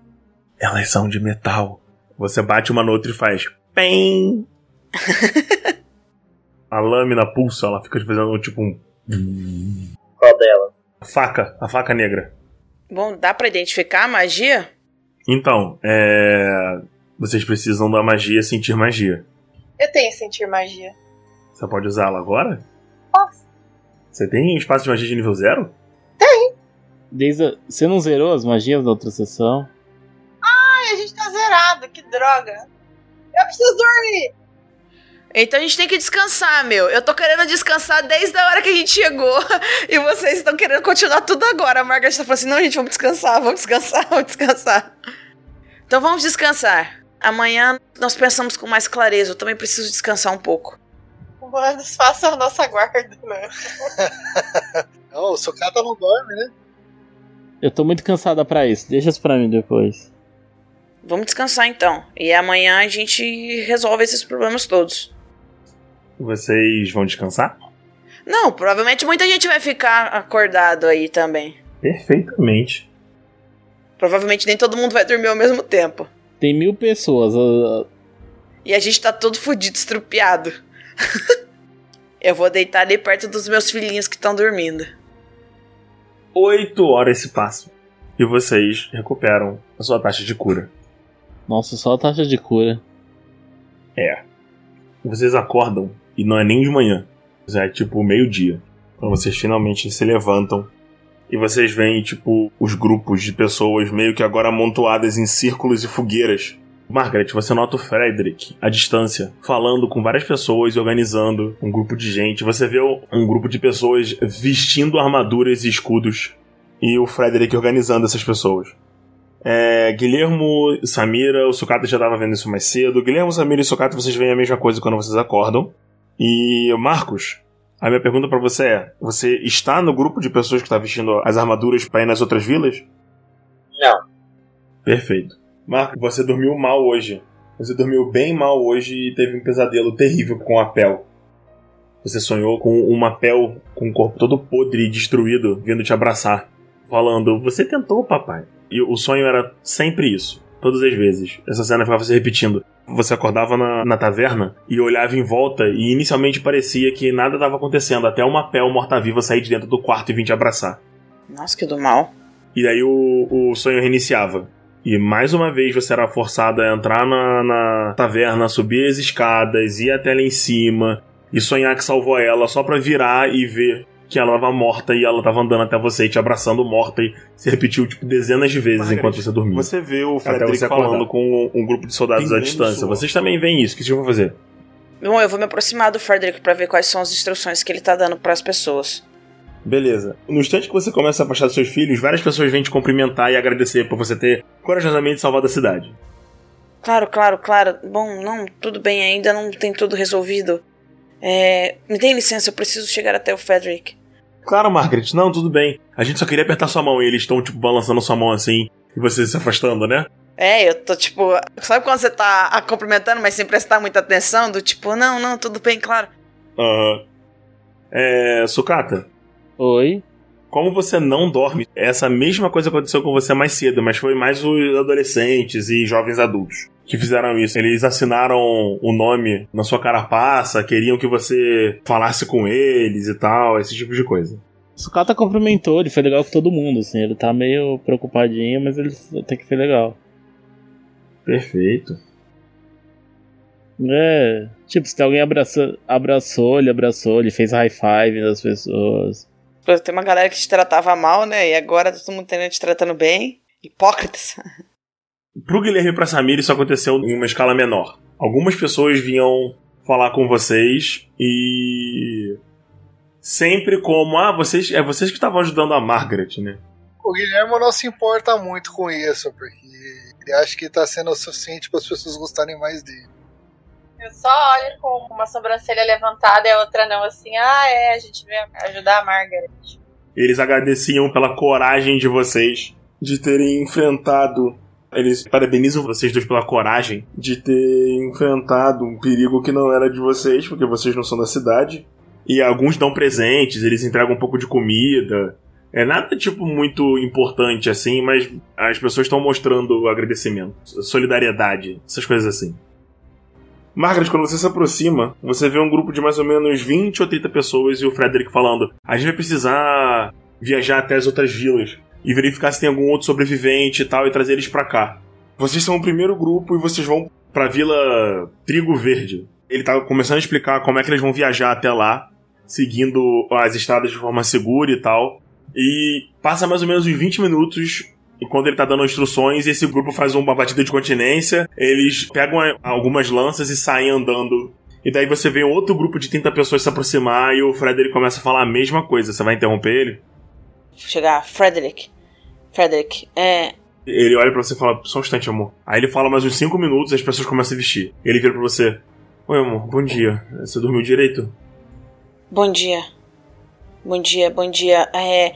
Elas são de metal. Você bate uma no outra e faz. PEM! a lâmina pulsa, ela fica fazendo tipo um. Qual delas? A faca, a faca negra. Bom, dá pra identificar a magia? Então, é. Vocês precisam da magia sentir magia. Eu tenho sentir magia. Você pode usá-la agora? Posso. Você tem espaço de magia de nível zero? Desde a- Você não zerou as magias da outra sessão? Ai, a gente tá zerado, que droga. Eu preciso dormir. Então a gente tem que descansar, meu. Eu tô querendo descansar desde a hora que a gente chegou. E vocês estão querendo continuar tudo agora. A Margaret tá falando assim: não, gente, vamos descansar, vamos descansar, vamos descansar. Então vamos descansar. Amanhã nós pensamos com mais clareza. Eu também preciso descansar um pouco. Humanos, façam a nossa guarda, né? Não, o Socata não dorme, né? Eu tô muito cansada pra isso. Deixa isso pra mim depois. Vamos descansar então. E amanhã a gente resolve esses problemas todos. Vocês vão descansar? Não, provavelmente muita gente vai ficar acordado aí também. Perfeitamente. Provavelmente nem todo mundo vai dormir ao mesmo tempo. Tem mil pessoas. ah, E a gente tá todo fudido, estrupiado. Eu vou deitar ali perto dos meus filhinhos que estão dormindo. Oito horas se passam. E vocês recuperam a sua taxa de cura. Nossa, só a taxa de cura. Vocês acordam e não é nem de manhã. É tipo meio-dia. Quando vocês finalmente se levantam. E vocês veem, tipo, os grupos de pessoas meio que agora amontoadas em círculos e fogueiras. Margaret, você nota o Frederick à distância, falando com várias pessoas e organizando um grupo de gente. Você vê um grupo de pessoas vestindo armaduras e escudos. E o Frederick organizando essas pessoas. É, Guilhermo, Samira, o Sucata já tava vendo isso mais cedo. Guilhermo, Samira e Sucata, vocês veem a mesma coisa quando vocês acordam. E Marcos, a minha pergunta pra você é: você está no grupo de pessoas que está vestindo as armaduras pra ir nas outras vilas? Não. Perfeito. Marcos, você dormiu mal hoje. Você dormiu bem mal hoje e teve um pesadelo terrível com a Pel. Você sonhou com uma Pel com o corpo todo podre e destruído vindo te abraçar, falando: Você tentou, papai. E o sonho era sempre isso, todas as vezes. Essa cena ficava se repetindo. Você acordava na, na taverna e olhava em volta e inicialmente parecia que nada estava acontecendo, até uma Pel morta-viva sair de dentro do quarto e vir te abraçar. Nossa, que do mal. E aí o, o sonho reiniciava. E mais uma vez você era forçado a entrar na, na taverna, subir as escadas, ir até lá em cima e sonhar que salvou ela só pra virar e ver que ela tava morta e ela tava andando até você e te abraçando morta e se repetiu tipo dezenas de vezes Margaret, enquanto você dormia. Você vê o Até Frederick você falando com um grupo de soldados à distância. Vocês também veem isso. O que vocês vão fazer? Bom, eu vou me aproximar do Frederick pra ver quais são as instruções que ele tá dando pras pessoas. Beleza. No instante que você começa a afastar dos seus filhos, várias pessoas vêm te cumprimentar e agradecer por você ter corajosamente salvado a cidade. Claro, claro, claro. Bom, não, tudo bem, ainda não tem tudo resolvido. É, me dê licença, eu preciso chegar até o Frederick. Claro, Margaret, não, tudo bem. A gente só queria apertar sua mão e eles estão, tipo, balançando sua mão assim e você se afastando, né? É, eu tô tipo. Sabe quando você tá a cumprimentando, mas sem prestar muita atenção? Do tipo, não, não, tudo bem, claro. Aham. É. Sucata, Oi? como você não dorme, essa mesma coisa aconteceu com você mais cedo, mas foi mais os adolescentes e jovens adultos que fizeram isso. Eles assinaram o nome na sua carapaça, queriam que você falasse com eles e tal, esse tipo de coisa. O Sukata cumprimentou, ele foi legal com todo mundo, assim. Ele tá meio preocupadinho, mas ele até que foi legal. Perfeito. É, tipo, se alguém abraçou, abraçou, ele abraçou, ele fez high five das pessoas. Tem uma galera que te tratava mal, né? E agora tá todo mundo tendo- te tratando bem. Hipócritas. Pro Guilherme e pra Samir, isso aconteceu em uma escala menor. Algumas pessoas vinham falar com vocês e. Sempre como, ah, vocês. É vocês que estavam ajudando a Margaret, né? O Guilherme não se importa muito com isso, porque ele acha que tá sendo o suficiente para as pessoas gostarem mais dele. Eu só olho com uma sobrancelha levantada e a outra não, assim, ah, é, a gente veio ajudar a Margaret. Eles agradeciam pela coragem de vocês de terem enfrentado. Eles parabenizam vocês dois pela coragem de ter enfrentado um perigo que não era de vocês, porque vocês não são da cidade. E alguns dão presentes, eles entregam um pouco de comida. É nada tipo muito importante assim, mas as pessoas estão mostrando agradecimento, solidariedade, essas coisas assim. Margaret, quando você se aproxima, você vê um grupo de mais ou menos 20 ou 30 pessoas e o Frederick falando: A gente vai precisar viajar até as outras vilas e verificar se tem algum outro sobrevivente e tal e trazer eles pra cá. Vocês são o primeiro grupo e vocês vão pra Vila Trigo Verde. Ele tá começando a explicar como é que eles vão viajar até lá, seguindo as estradas de forma segura e tal. E passa mais ou menos uns 20 minutos quando ele tá dando instruções, esse grupo faz uma batida de continência, eles pegam a- algumas lanças e saem andando. E daí você vê um outro grupo de 30 pessoas se aproximar e o Frederick começa a falar a mesma coisa. Você vai interromper ele? Chegar, Frederick. Frederick, é. Ele olha pra você e fala, só um instante, amor. Aí ele fala mais uns 5 minutos e as pessoas começam a vestir. Ele vira pra você, oi amor, bom dia. Você dormiu direito? Bom dia. Bom dia, bom dia. É.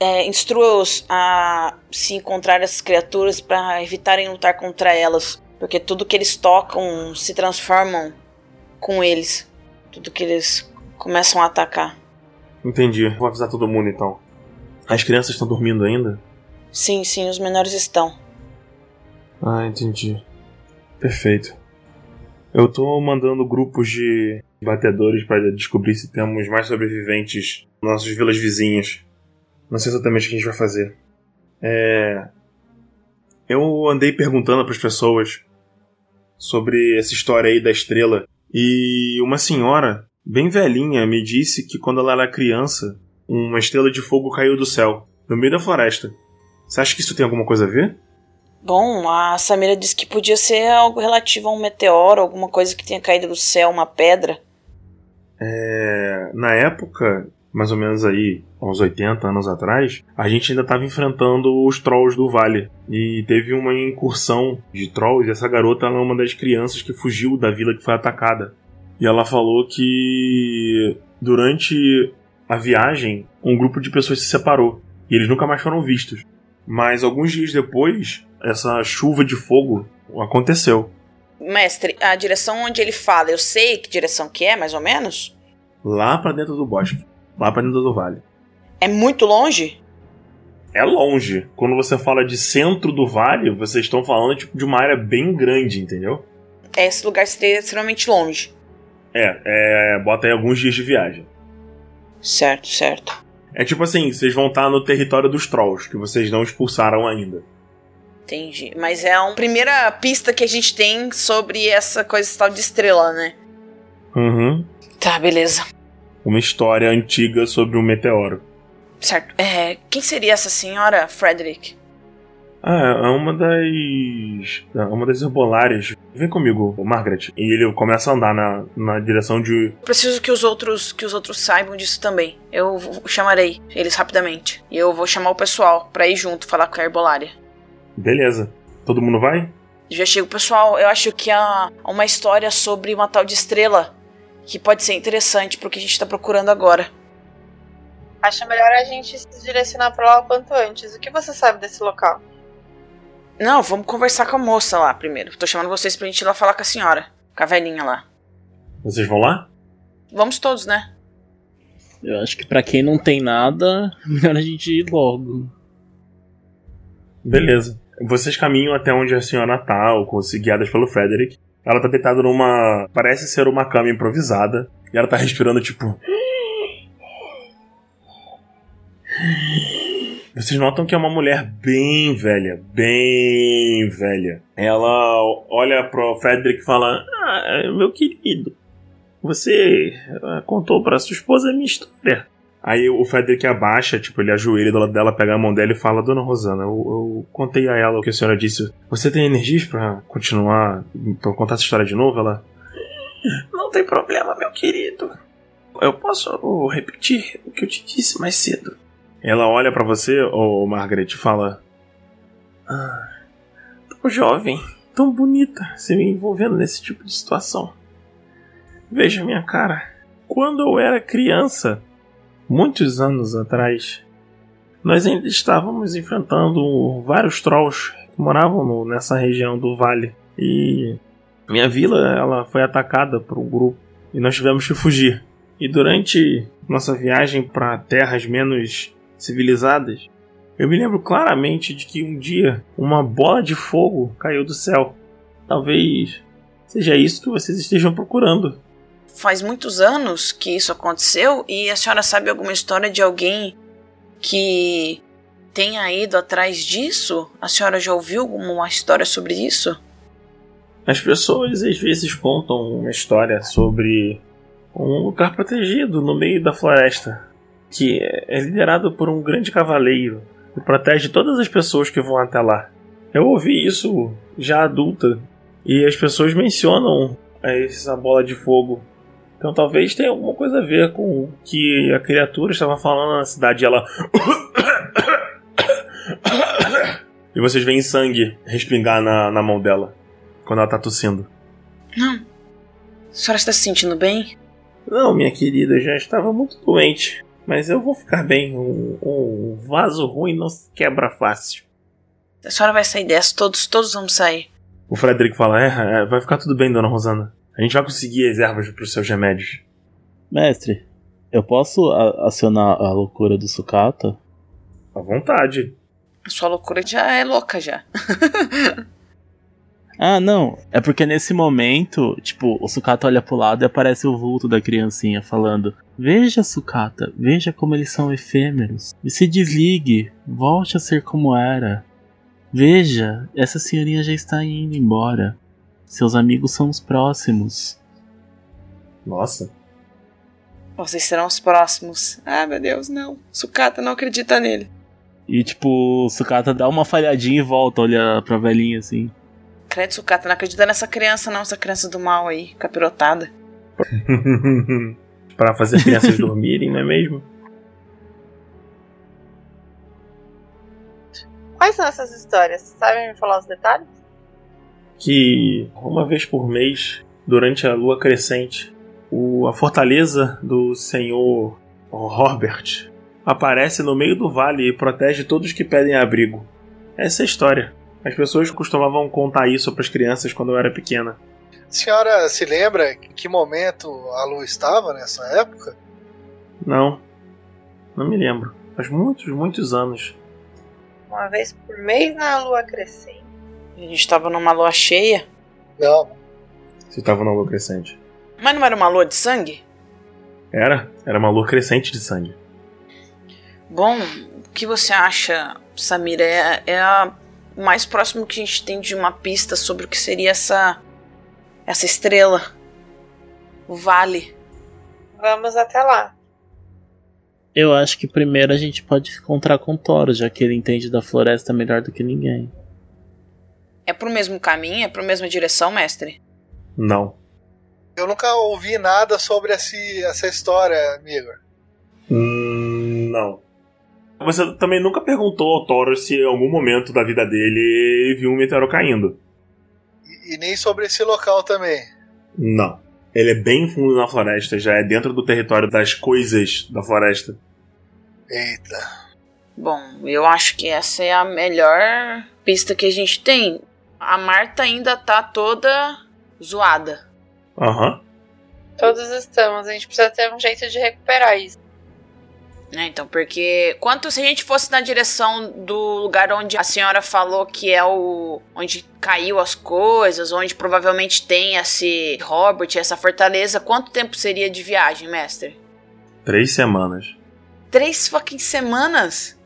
é Instrua-os a se encontrar essas criaturas para evitarem lutar contra elas. Porque tudo que eles tocam se transformam com eles. Tudo que eles começam a atacar. Entendi, vou avisar todo mundo então. As crianças estão dormindo ainda? Sim, sim, os menores estão. Ah, entendi. Perfeito. Eu tô mandando grupos de batedores para descobrir se temos mais sobreviventes nas nossas vilas vizinhas. Não sei exatamente o que a gente vai fazer. É. Eu andei perguntando para as pessoas sobre essa história aí da estrela e uma senhora, bem velhinha, me disse que quando ela era criança, uma estrela de fogo caiu do céu, no meio da floresta. Você acha que isso tem alguma coisa a ver? Bom, a Samira disse que podia ser algo relativo a um meteoro, alguma coisa que tenha caído do céu, uma pedra. É, na época, mais ou menos aí, uns 80 anos atrás, a gente ainda estava enfrentando os trolls do vale. E teve uma incursão de trolls, e essa garota ela é uma das crianças que fugiu da vila que foi atacada. E ela falou que durante a viagem, um grupo de pessoas se separou. E eles nunca mais foram vistos. Mas alguns dias depois, essa chuva de fogo aconteceu. Mestre, a direção onde ele fala, eu sei que direção que é, mais ou menos? Lá pra dentro do bosque. Lá pra dentro do vale. É muito longe? é longe. Quando você fala de centro do vale, vocês estão falando tipo, de uma área bem grande, entendeu? Esse lugar seria extremamente longe. É, é bota aí alguns dias de viagem. Certo, certo. É tipo assim, vocês vão estar no território dos trolls, que vocês não expulsaram ainda. Entendi. Mas é a primeira pista que a gente tem sobre essa coisa tal de estrela, né? Uhum. Tá, beleza. Uma história antiga sobre um meteoro. Certo. É, quem seria essa senhora, Frederick? Ah, é uma das. é uma das herbolárias. Vem comigo, Margaret. E ele começa a andar na, na direção de. Preciso que os outros que os outros saibam disso também. Eu chamarei eles rapidamente. E eu vou chamar o pessoal pra ir junto falar com a herbolária. Beleza. Todo mundo vai? Já chego, pessoal. Eu acho que há uma história sobre uma tal de estrela que pode ser interessante pro que a gente tá procurando agora. Acho melhor a gente se direcionar pra lá o quanto antes. O que você sabe desse local? Não, vamos conversar com a moça lá primeiro. Tô chamando vocês pra gente ir lá falar com a senhora, com a velhinha lá. Vocês vão lá? Vamos todos, né? Eu acho que pra quem não tem nada, melhor a gente ir logo. Beleza. Vocês caminham até onde a senhora tá, ou guiadas pelo Frederick. Ela tá deitada numa. Parece ser uma cama improvisada. E ela tá respirando tipo. Vocês notam que é uma mulher bem velha, bem velha. Ela olha pro Frederick e fala: Ah, meu querido, você ah, contou pra sua esposa a minha história. Aí o Frederick abaixa, tipo, ele ajoelha do lado dela, pega a mão dela e fala: Dona Rosana, eu, eu contei a ela o que a senhora disse. Você tem energias pra continuar, pra contar essa história de novo? Ela. Não tem problema, meu querido. Eu posso repetir o que eu te disse mais cedo. Ela olha pra você, ô Margaret, e fala: Ah, tão jovem, tão bonita, se me envolvendo nesse tipo de situação. Veja minha cara. Quando eu era criança, muitos anos atrás, nós ainda estávamos enfrentando vários trolls que moravam no- nessa região do vale. E minha vila ela foi atacada por um grupo e nós tivemos que fugir. E durante nossa viagem para terras menos civilizadas, eu me lembro claramente de que um dia uma bola de fogo caiu do céu. Talvez seja isso que vocês estejam procurando. Faz muitos anos que isso aconteceu e a senhora sabe alguma história de alguém que tenha ido atrás disso? A senhora já ouviu alguma história sobre isso? As pessoas às vezes contam uma história sobre um lugar protegido no meio da floresta, que é liderado por um grande cavaleiro que protege todas as pessoas que vão até lá. Eu ouvi isso já adulta e as pessoas mencionam essa bola de fogo. Então talvez tenha alguma coisa a ver com o que a criatura estava falando na cidade. Ela. e vocês veem sangue respingar na, na mão dela quando ela tá tossindo. Não. A senhora está se sentindo bem? Não, minha querida, eu já estava muito doente. Mas eu vou ficar bem. Um, um vaso ruim não se quebra fácil. A senhora vai sair dessa, todos, todos vamos sair. O Frederico fala: é, é, vai ficar tudo bem, dona Rosana. A gente vai conseguir as ervas para os seus remédios. Mestre, eu posso acionar a loucura do sucata? À vontade. A sua loucura já é louca já. Ah, não. É porque nesse momento, tipo, o sucata olha pro lado e aparece o vulto da criancinha falando: Veja, sucata, veja como eles são efêmeros. E se desligue, volte a ser como era. Veja, essa senhorinha já está indo embora. Seus amigos são os próximos. Nossa. Vocês serão os próximos. Ah, meu Deus, não. Sucata não acredita nele. E tipo, sucata dá uma falhadinha e volta, olha pra velhinha assim. Credo, Sucata, não acredita nessa criança não, essa criança do mal aí, capirotada. para fazer crianças dormirem, não é mesmo? Quais são essas histórias? Sabem me falar os detalhes? Que uma vez por mês, durante a lua crescente, o, a fortaleza do senhor Robert aparece no meio do vale e protege todos que pedem abrigo. Essa é a história. As pessoas costumavam contar isso para as crianças quando eu era pequena. A senhora se lembra em que momento a lua estava nessa época? Não, não me lembro. Faz muitos, muitos anos. Uma vez por mês na lua crescente. A gente tava numa lua cheia. Não. Se estava na lua crescente. Mas não era uma lua de sangue? Era, era uma lua crescente de sangue. Bom, o que você acha, Samira? É, é a mais próximo que a gente tem de uma pista sobre o que seria essa essa estrela, o vale. Vamos até lá. Eu acho que primeiro a gente pode encontrar com Toro, já que ele entende da floresta melhor do que ninguém. É pro mesmo caminho? É pro mesma direção, mestre? Não. Eu nunca ouvi nada sobre esse, essa história, amigo. Hum, não. Você também nunca perguntou ao Toro se em algum momento da vida dele ele viu um meteoro caindo. E, e nem sobre esse local também. Não. Ele é bem fundo na floresta, já é dentro do território das coisas da floresta. Eita. Bom, eu acho que essa é a melhor pista que a gente tem. A Marta ainda tá toda zoada. Aham. Todos estamos. A gente precisa ter um jeito de recuperar isso. É, então, porque quanto se a gente fosse na direção do lugar onde a senhora falou que é o onde caiu as coisas, onde provavelmente tem esse Robert, essa fortaleza, quanto tempo seria de viagem, mestre? Três semanas. Três fucking semanas?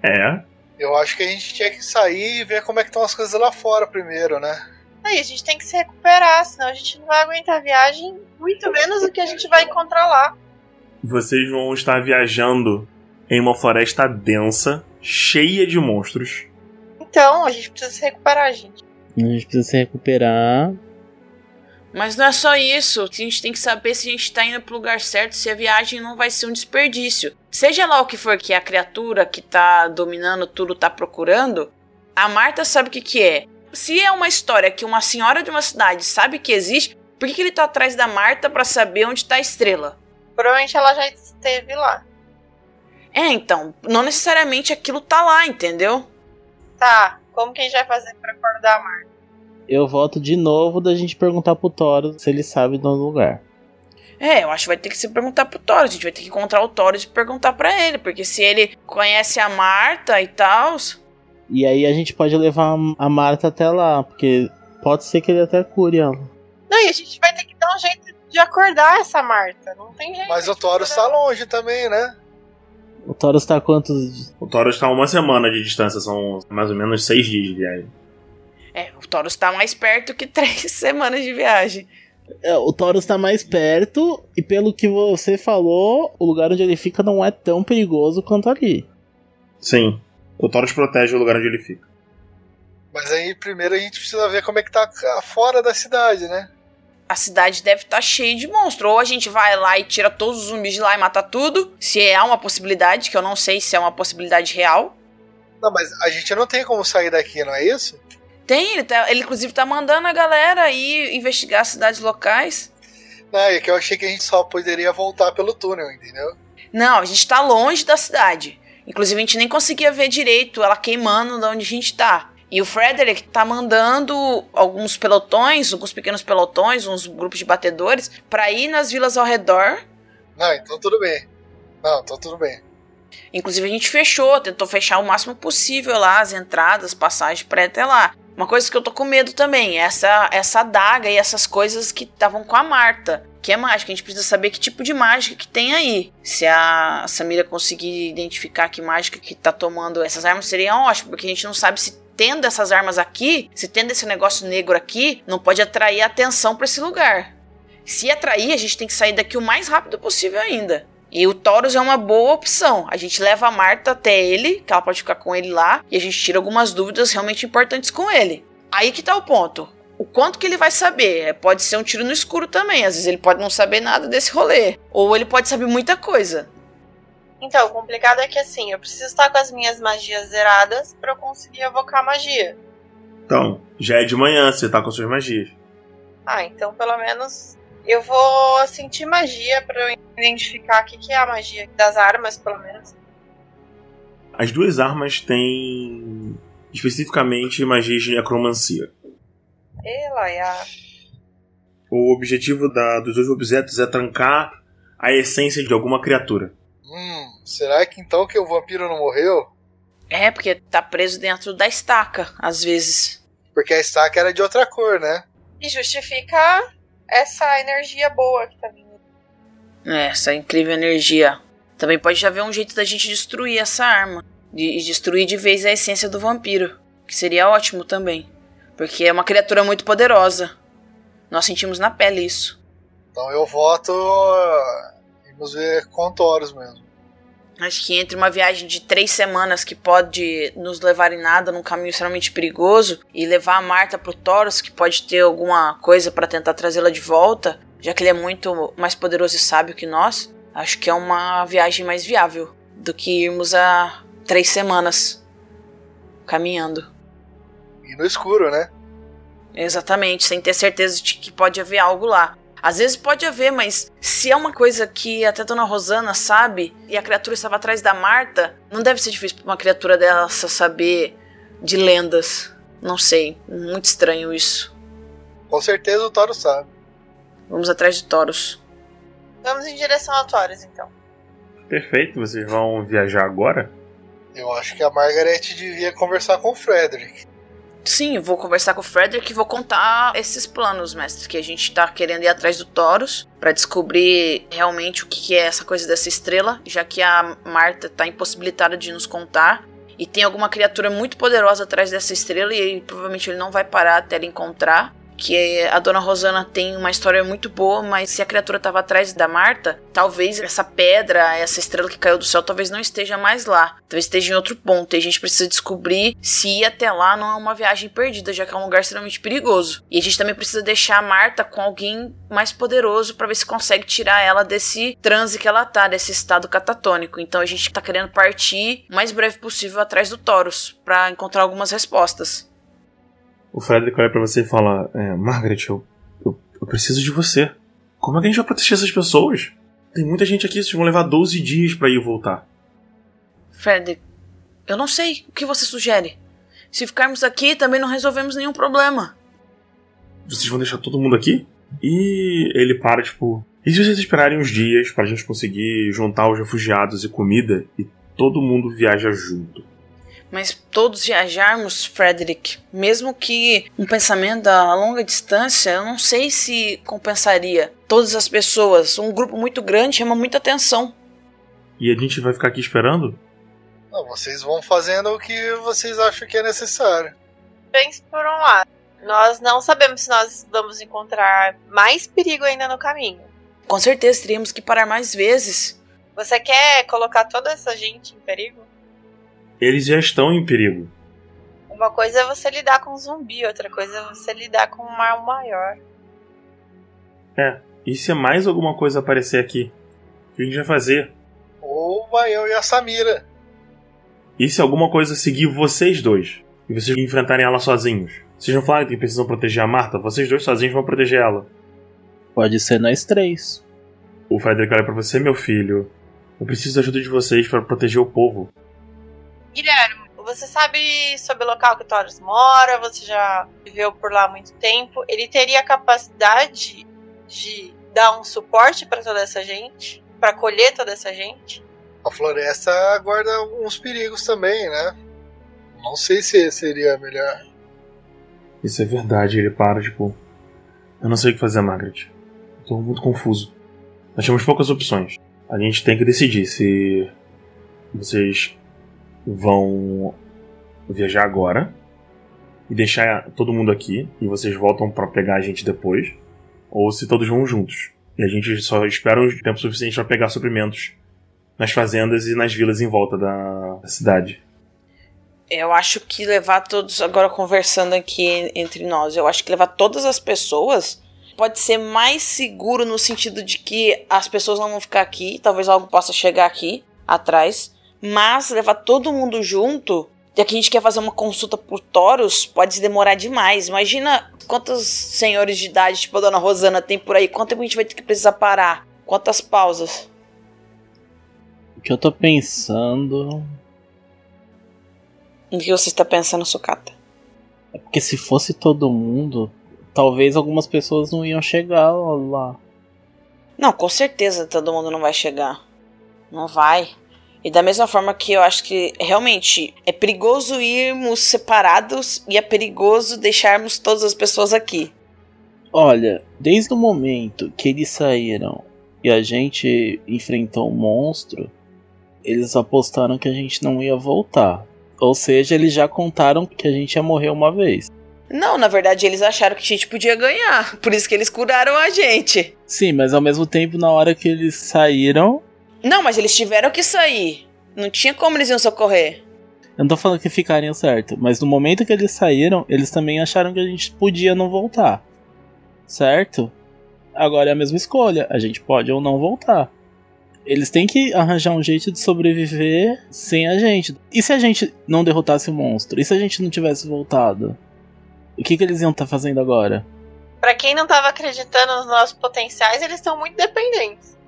É. Eu acho que a gente tinha que sair e ver como é que estão as coisas lá fora primeiro, né? Aí a gente tem que se recuperar, senão a gente não vai aguentar a viagem, muito menos o que a gente vai encontrar lá. Vocês vão estar viajando em uma floresta densa, cheia de monstros. Então, a gente precisa se recuperar, gente. A gente precisa se recuperar. Mas não é só isso. A gente tem que saber se a gente tá indo pro lugar certo, se a viagem não vai ser um desperdício. Seja lá o que for que a criatura que tá dominando tudo tá procurando, a Marta sabe o que, que é. Se é uma história que uma senhora de uma cidade sabe que existe, por que, que ele tá atrás da Marta para saber onde tá a estrela? Provavelmente ela já esteve lá. É, então, não necessariamente aquilo tá lá, entendeu? Tá, como que a gente vai fazer pra acordar a Marta? Eu volto de novo da gente perguntar pro Toro se ele sabe do lugar. É, eu acho que vai ter que se perguntar pro Toro. A gente vai ter que encontrar o Toro e perguntar para ele. Porque se ele conhece a Marta e tal. E aí a gente pode levar a Marta até lá, porque pode ser que ele até cure ela. Não, e a gente vai ter que dar um jeito de acordar essa Marta. Não tem jeito. Mas o Toro está longe também, né? O Toro está a quantos. O Toro está uma semana de distância, são mais ou menos seis dias de viagem. É, o Taurus tá mais perto que três semanas de viagem. É, o Toro está mais perto, e pelo que você falou, o lugar onde ele fica não é tão perigoso quanto ali. Sim. O Taurus protege o lugar onde ele fica. Mas aí primeiro a gente precisa ver como é que tá fora da cidade, né? A cidade deve estar cheia de monstros. Ou a gente vai lá e tira todos os zumbis de lá e mata tudo. Se é uma possibilidade, que eu não sei se é uma possibilidade real. Não, mas a gente não tem como sair daqui, não é isso? Tem, ele, tá- ele inclusive tá mandando a galera ir investigar as cidades locais. Não, é que eu achei que a gente só poderia voltar pelo túnel, entendeu? Não, a gente tá longe da cidade. Inclusive, a gente nem conseguia ver direito ela queimando de onde a gente tá. E o Frederick tá mandando alguns pelotões, alguns pequenos pelotões, uns grupos de batedores, pra ir nas vilas ao redor. Não, então tudo bem. Não, então tudo bem. Inclusive, a gente fechou, tentou fechar o máximo possível lá as entradas, passagens pra ir até lá. Uma coisa que eu tô com medo também, é essa, essa adaga e essas coisas que estavam com a Marta, que é mágica. A gente precisa saber que tipo de mágica que tem aí. Se a Samira conseguir identificar que mágica que tá tomando essas armas, seria ótimo, porque a gente não sabe se tendo essas armas aqui, se tendo esse negócio negro aqui, não pode atrair atenção pra esse lugar. Se atrair, a gente tem que sair daqui o mais rápido possível ainda. E o Taurus é uma boa opção. A gente leva a Marta até ele, que ela pode ficar com ele lá, e a gente tira algumas dúvidas realmente importantes com ele. Aí que tá o ponto. O quanto que ele vai saber? É, Pode ser um tiro no escuro também. Às vezes ele pode não saber nada desse rolê. Ou ele pode saber muita coisa. Então, o complicado é que assim, eu preciso estar com as minhas magias zeradas pra eu conseguir evocar magia. Então, já é de manhã, você tá com suas magias. Ah, então pelo menos eu vou sentir magia pra eu identificar o que, que é a magia das armas, pelo menos. As duas armas têm especificamente magias de necromancia. Elaiá. O objetivo da- dos dois objetos é trancar a essência de alguma criatura. Hum, será que então que o vampiro não morreu? É, porque tá preso dentro da estaca, às vezes. Porque a estaca era de outra cor, né? E justifica essa energia boa que tá vindo. É, essa incrível energia. Também pode haver um jeito da gente destruir essa arma. E destruir de vez a essência do vampiro. Que seria ótimo também. Porque é uma criatura muito poderosa. Nós sentimos na pele isso. Então eu voto. Vamos ver com Taurus mesmo. Acho que entre uma viagem de três semanas que pode nos levar em nada, num caminho extremamente perigoso, e levar a Marta pro Taurus, que pode ter alguma coisa para tentar trazê-la de volta, já que ele é muito mais poderoso e sábio que nós, acho que é uma viagem mais viável do que irmos a três semanas caminhando. E no escuro, né? Exatamente, sem ter certeza de que pode haver algo lá. Às vezes pode haver, mas se é uma coisa que até a Dona Rosana sabe e a criatura estava atrás da Marta, não deve ser difícil para uma criatura dessa saber de lendas. Não sei, muito estranho isso. Com certeza o Toro sabe. Vamos atrás de Toros. Vamos em direção a Taurus, então. Perfeito, vocês vão viajar agora? Eu acho que a Margaret devia conversar com o Frederick. Sim, vou conversar com o Frederick e vou contar esses planos, mestre, que a gente tá querendo ir atrás do Taurus para descobrir realmente o que é essa coisa dessa estrela, já que a Marta tá impossibilitada de nos contar. E tem alguma criatura muito poderosa atrás dessa estrela e provavelmente ele não vai parar até ele encontrar. Que a dona Rosana tem uma história muito boa, mas se a criatura estava atrás da Marta, talvez essa pedra, essa estrela que caiu do céu, talvez não esteja mais lá. Talvez esteja em outro ponto. E a gente precisa descobrir se ir até lá não é uma viagem perdida, já que é um lugar extremamente perigoso. E a gente também precisa deixar a Marta com alguém mais poderoso para ver se consegue tirar ela desse transe que ela tá, desse estado catatônico. Então a gente tá querendo partir o mais breve possível atrás do Taurus para encontrar algumas respostas. O Frederick olha pra você e fala: é, Margaret, eu, eu, eu preciso de você. Como é que a gente vai proteger essas pessoas? Tem muita gente aqui, vocês vão levar 12 dias pra ir e voltar. Frederick, eu não sei o que você sugere. Se ficarmos aqui, também não resolvemos nenhum problema. Vocês vão deixar todo mundo aqui? E ele para, tipo. E se vocês esperarem uns dias pra gente conseguir juntar os refugiados e comida e todo mundo viaja junto? Mas todos viajarmos, Frederick, mesmo que um pensamento a longa distância, eu não sei se compensaria. Todas as pessoas, um grupo muito grande chama muita atenção. E a gente vai ficar aqui esperando? Não, vocês vão fazendo o que vocês acham que é necessário. Pense por um lado. Nós não sabemos se nós vamos encontrar mais perigo ainda no caminho. Com certeza teríamos que parar mais vezes. Você quer colocar toda essa gente em perigo? Eles já estão em perigo. Uma coisa é você lidar com um zumbi, outra coisa é você lidar com um mal maior. É. E se mais alguma coisa aparecer aqui? O que a gente vai fazer? Ou vai eu e a Samira. E se alguma coisa seguir vocês dois? E vocês enfrentarem ela sozinhos? Vocês não falaram que precisam proteger a Marta? Vocês dois sozinhos vão proteger ela. Pode ser nós três. O Frederick olha pra você, meu filho. Eu preciso da ajuda de vocês para proteger o povo. Guilherme, você sabe sobre o local que o Taurus mora, você já viveu por lá há muito tempo. Ele teria a capacidade de dar um suporte para toda essa gente? Para acolher toda essa gente? A floresta guarda alguns perigos também, né? Não sei se seria melhor. Isso é verdade, ele para, tipo. Eu não sei o que fazer, Margaret. Eu tô muito confuso. Nós temos poucas opções. A gente tem que decidir se vocês vão viajar agora e deixar todo mundo aqui e vocês voltam pra pegar a gente depois, ou se todos vão juntos. E a gente só espera um tempo suficiente para pegar suprimentos nas fazendas e nas vilas em volta da cidade. Eu acho que levar todos, agora conversando aqui entre nós, eu acho que levar todas as pessoas pode ser mais seguro no sentido de que as pessoas não vão ficar aqui, talvez algo possa chegar aqui atrás, mas levar todo mundo junto, já que a gente quer fazer uma consulta por toros, pode demorar demais. Imagina quantos senhores de idade, tipo a dona Rosana, tem por aí, quanto tempo a gente vai ter que precisar parar, quantas pausas. O que eu tô pensando O que você está pensando, Sucata? é porque se fosse todo mundo, talvez algumas pessoas não iam chegar lá. Não, com certeza todo mundo não vai chegar. Não vai. E da mesma forma que eu acho que realmente é perigoso irmos separados e é perigoso deixarmos todas as pessoas aqui. Olha, desde o momento que eles saíram e a gente enfrentou o monstro, Eles apostaram que a gente não ia voltar. Ou seja, eles já contaram que a gente ia morrer uma vez. Não, na verdade eles acharam que a gente podia ganhar. Por isso que eles curaram a gente. Sim, mas ao mesmo tempo, na hora que eles saíram. Não, mas eles tiveram que sair. Não tinha como eles iam socorrer. Eu não tô falando que ficariam certo, mas no momento que eles saíram, eles também acharam que a gente podia não voltar. Certo? Agora é a mesma escolha. A gente pode ou não voltar. Eles têm que arranjar um jeito de sobreviver sem a gente. E se a gente não derrotasse o monstro? E se a gente não tivesse voltado? O que, que eles iam estar tá fazendo agora? Para quem não tava acreditando nos nossos potenciais, eles estão muito dependentes.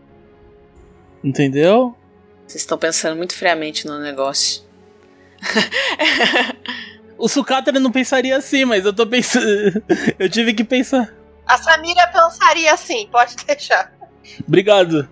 Entendeu? Vocês estão pensando muito friamente no negócio. o Sukatra não pensaria assim, mas eu tô pensando. eu tive que pensar. A Samira pensaria assim, pode deixar. Obrigado.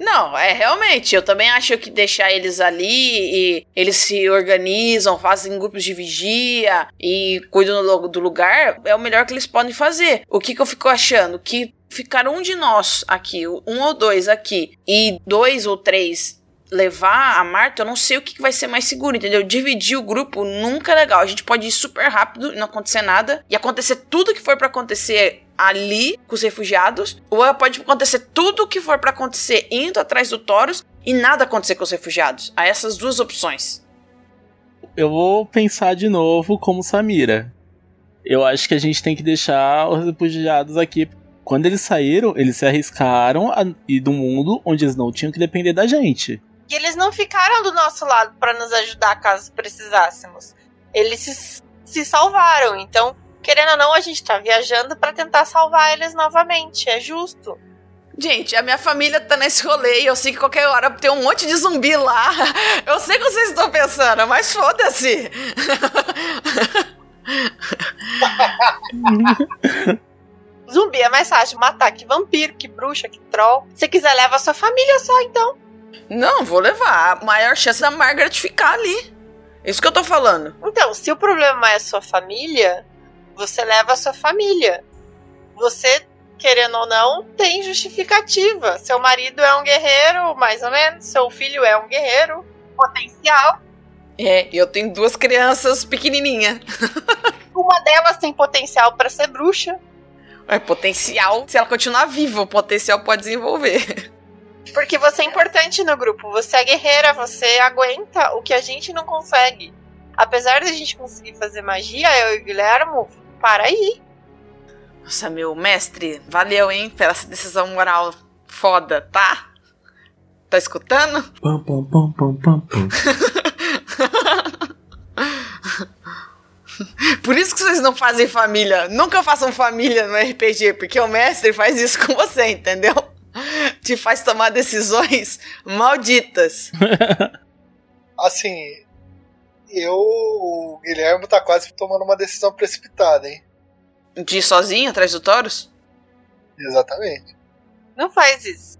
Não, é realmente. Eu também acho que deixar eles ali e eles se organizam, fazem grupos de vigia e cuidam do, do lugar é o melhor que eles podem fazer. O que, que eu fico achando? Que ficar um de nós aqui, um ou dois aqui, e dois ou três levar a Marta, eu não sei o que vai ser mais seguro, entendeu? Dividir o grupo nunca é legal. A gente pode ir super rápido e não acontecer nada, e acontecer tudo que for para acontecer ali com os refugiados, ou pode acontecer tudo o que for para acontecer indo atrás do Taurus e nada acontecer com os refugiados. Há essas duas opções. Eu vou pensar de novo como Samira. Eu acho que a gente tem que deixar os refugiados aqui. Quando eles saíram, eles se arriscaram a ir do mundo onde eles não tinham que depender da gente. E eles não ficaram do nosso lado para nos ajudar caso precisássemos. Eles se, se salvaram. Então, querendo ou não, a gente tá viajando para tentar salvar eles novamente. É justo. Gente, a minha família tá nesse rolê e eu sei que qualquer hora tem um monte de zumbi lá. Eu sei o que vocês estão pensando, mas foda-se. zumbi é mais fácil matar que vampiro, que bruxa, que troll. Se quiser, leva a sua família só, então. Não, vou levar. A maior chance da Margaret ficar ali. Isso que eu tô falando. Então, se o problema é a sua família, você leva a sua família. Você, querendo ou não, tem justificativa. Seu marido é um guerreiro, mais ou menos. Seu filho é um guerreiro potencial. É, eu tenho duas crianças pequenininhas. Uma delas tem potencial para ser bruxa. É potencial. Se ela continuar viva, o potencial pode desenvolver. Porque você é importante no grupo. Você é guerreira, você aguenta o que a gente não consegue. Apesar da gente conseguir fazer magia, eu e o Guilhermo, para aí. Nossa, meu mestre, valeu, hein, pela essa decisão moral foda, tá? Tá escutando? Pam, pam, pam, pam, pam, pam. Por isso que vocês não fazem família. Nunca façam família no RPG, porque o mestre faz isso com você, entendeu? Te faz tomar decisões malditas. assim, eu, o Guilherme tá quase tomando uma decisão precipitada, hein? De ir sozinho atrás do Taurus? Exatamente. Não faz isso.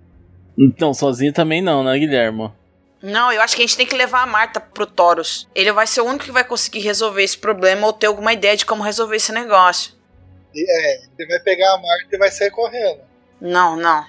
Então, sozinho também não, né, Guilherme? Não, eu acho que a gente tem que levar a Marta pro Taurus. Ele vai ser o único que vai conseguir resolver esse problema ou ter alguma ideia de como resolver esse negócio. É, ele vai pegar a Marta e vai sair correndo. Não, não.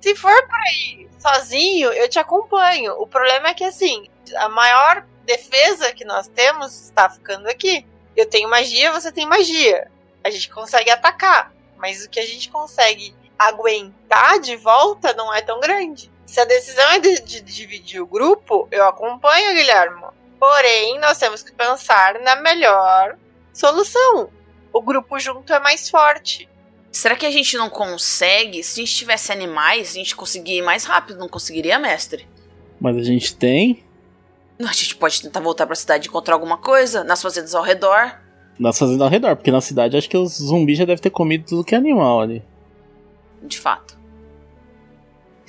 Se for por aí sozinho, eu te acompanho. O problema é que, assim, a maior defesa que nós temos está ficando aqui. Eu tenho magia, você tem magia. A gente consegue atacar, mas o que a gente consegue aguentar de volta não é tão grande. Se a decisão é de, de dividir o grupo, eu acompanho, Guilherme. Porém, nós temos que pensar na melhor solução. O grupo junto é mais forte. Será que a gente não consegue? Se a gente tivesse animais, a gente conseguiria ir mais rápido, não conseguiria, mestre? Mas a gente tem? A gente pode tentar voltar pra cidade e encontrar alguma coisa nas fazendas ao redor. Nas fazendas ao redor, porque na cidade acho que os zumbis já devem ter comido tudo que é animal ali. De fato.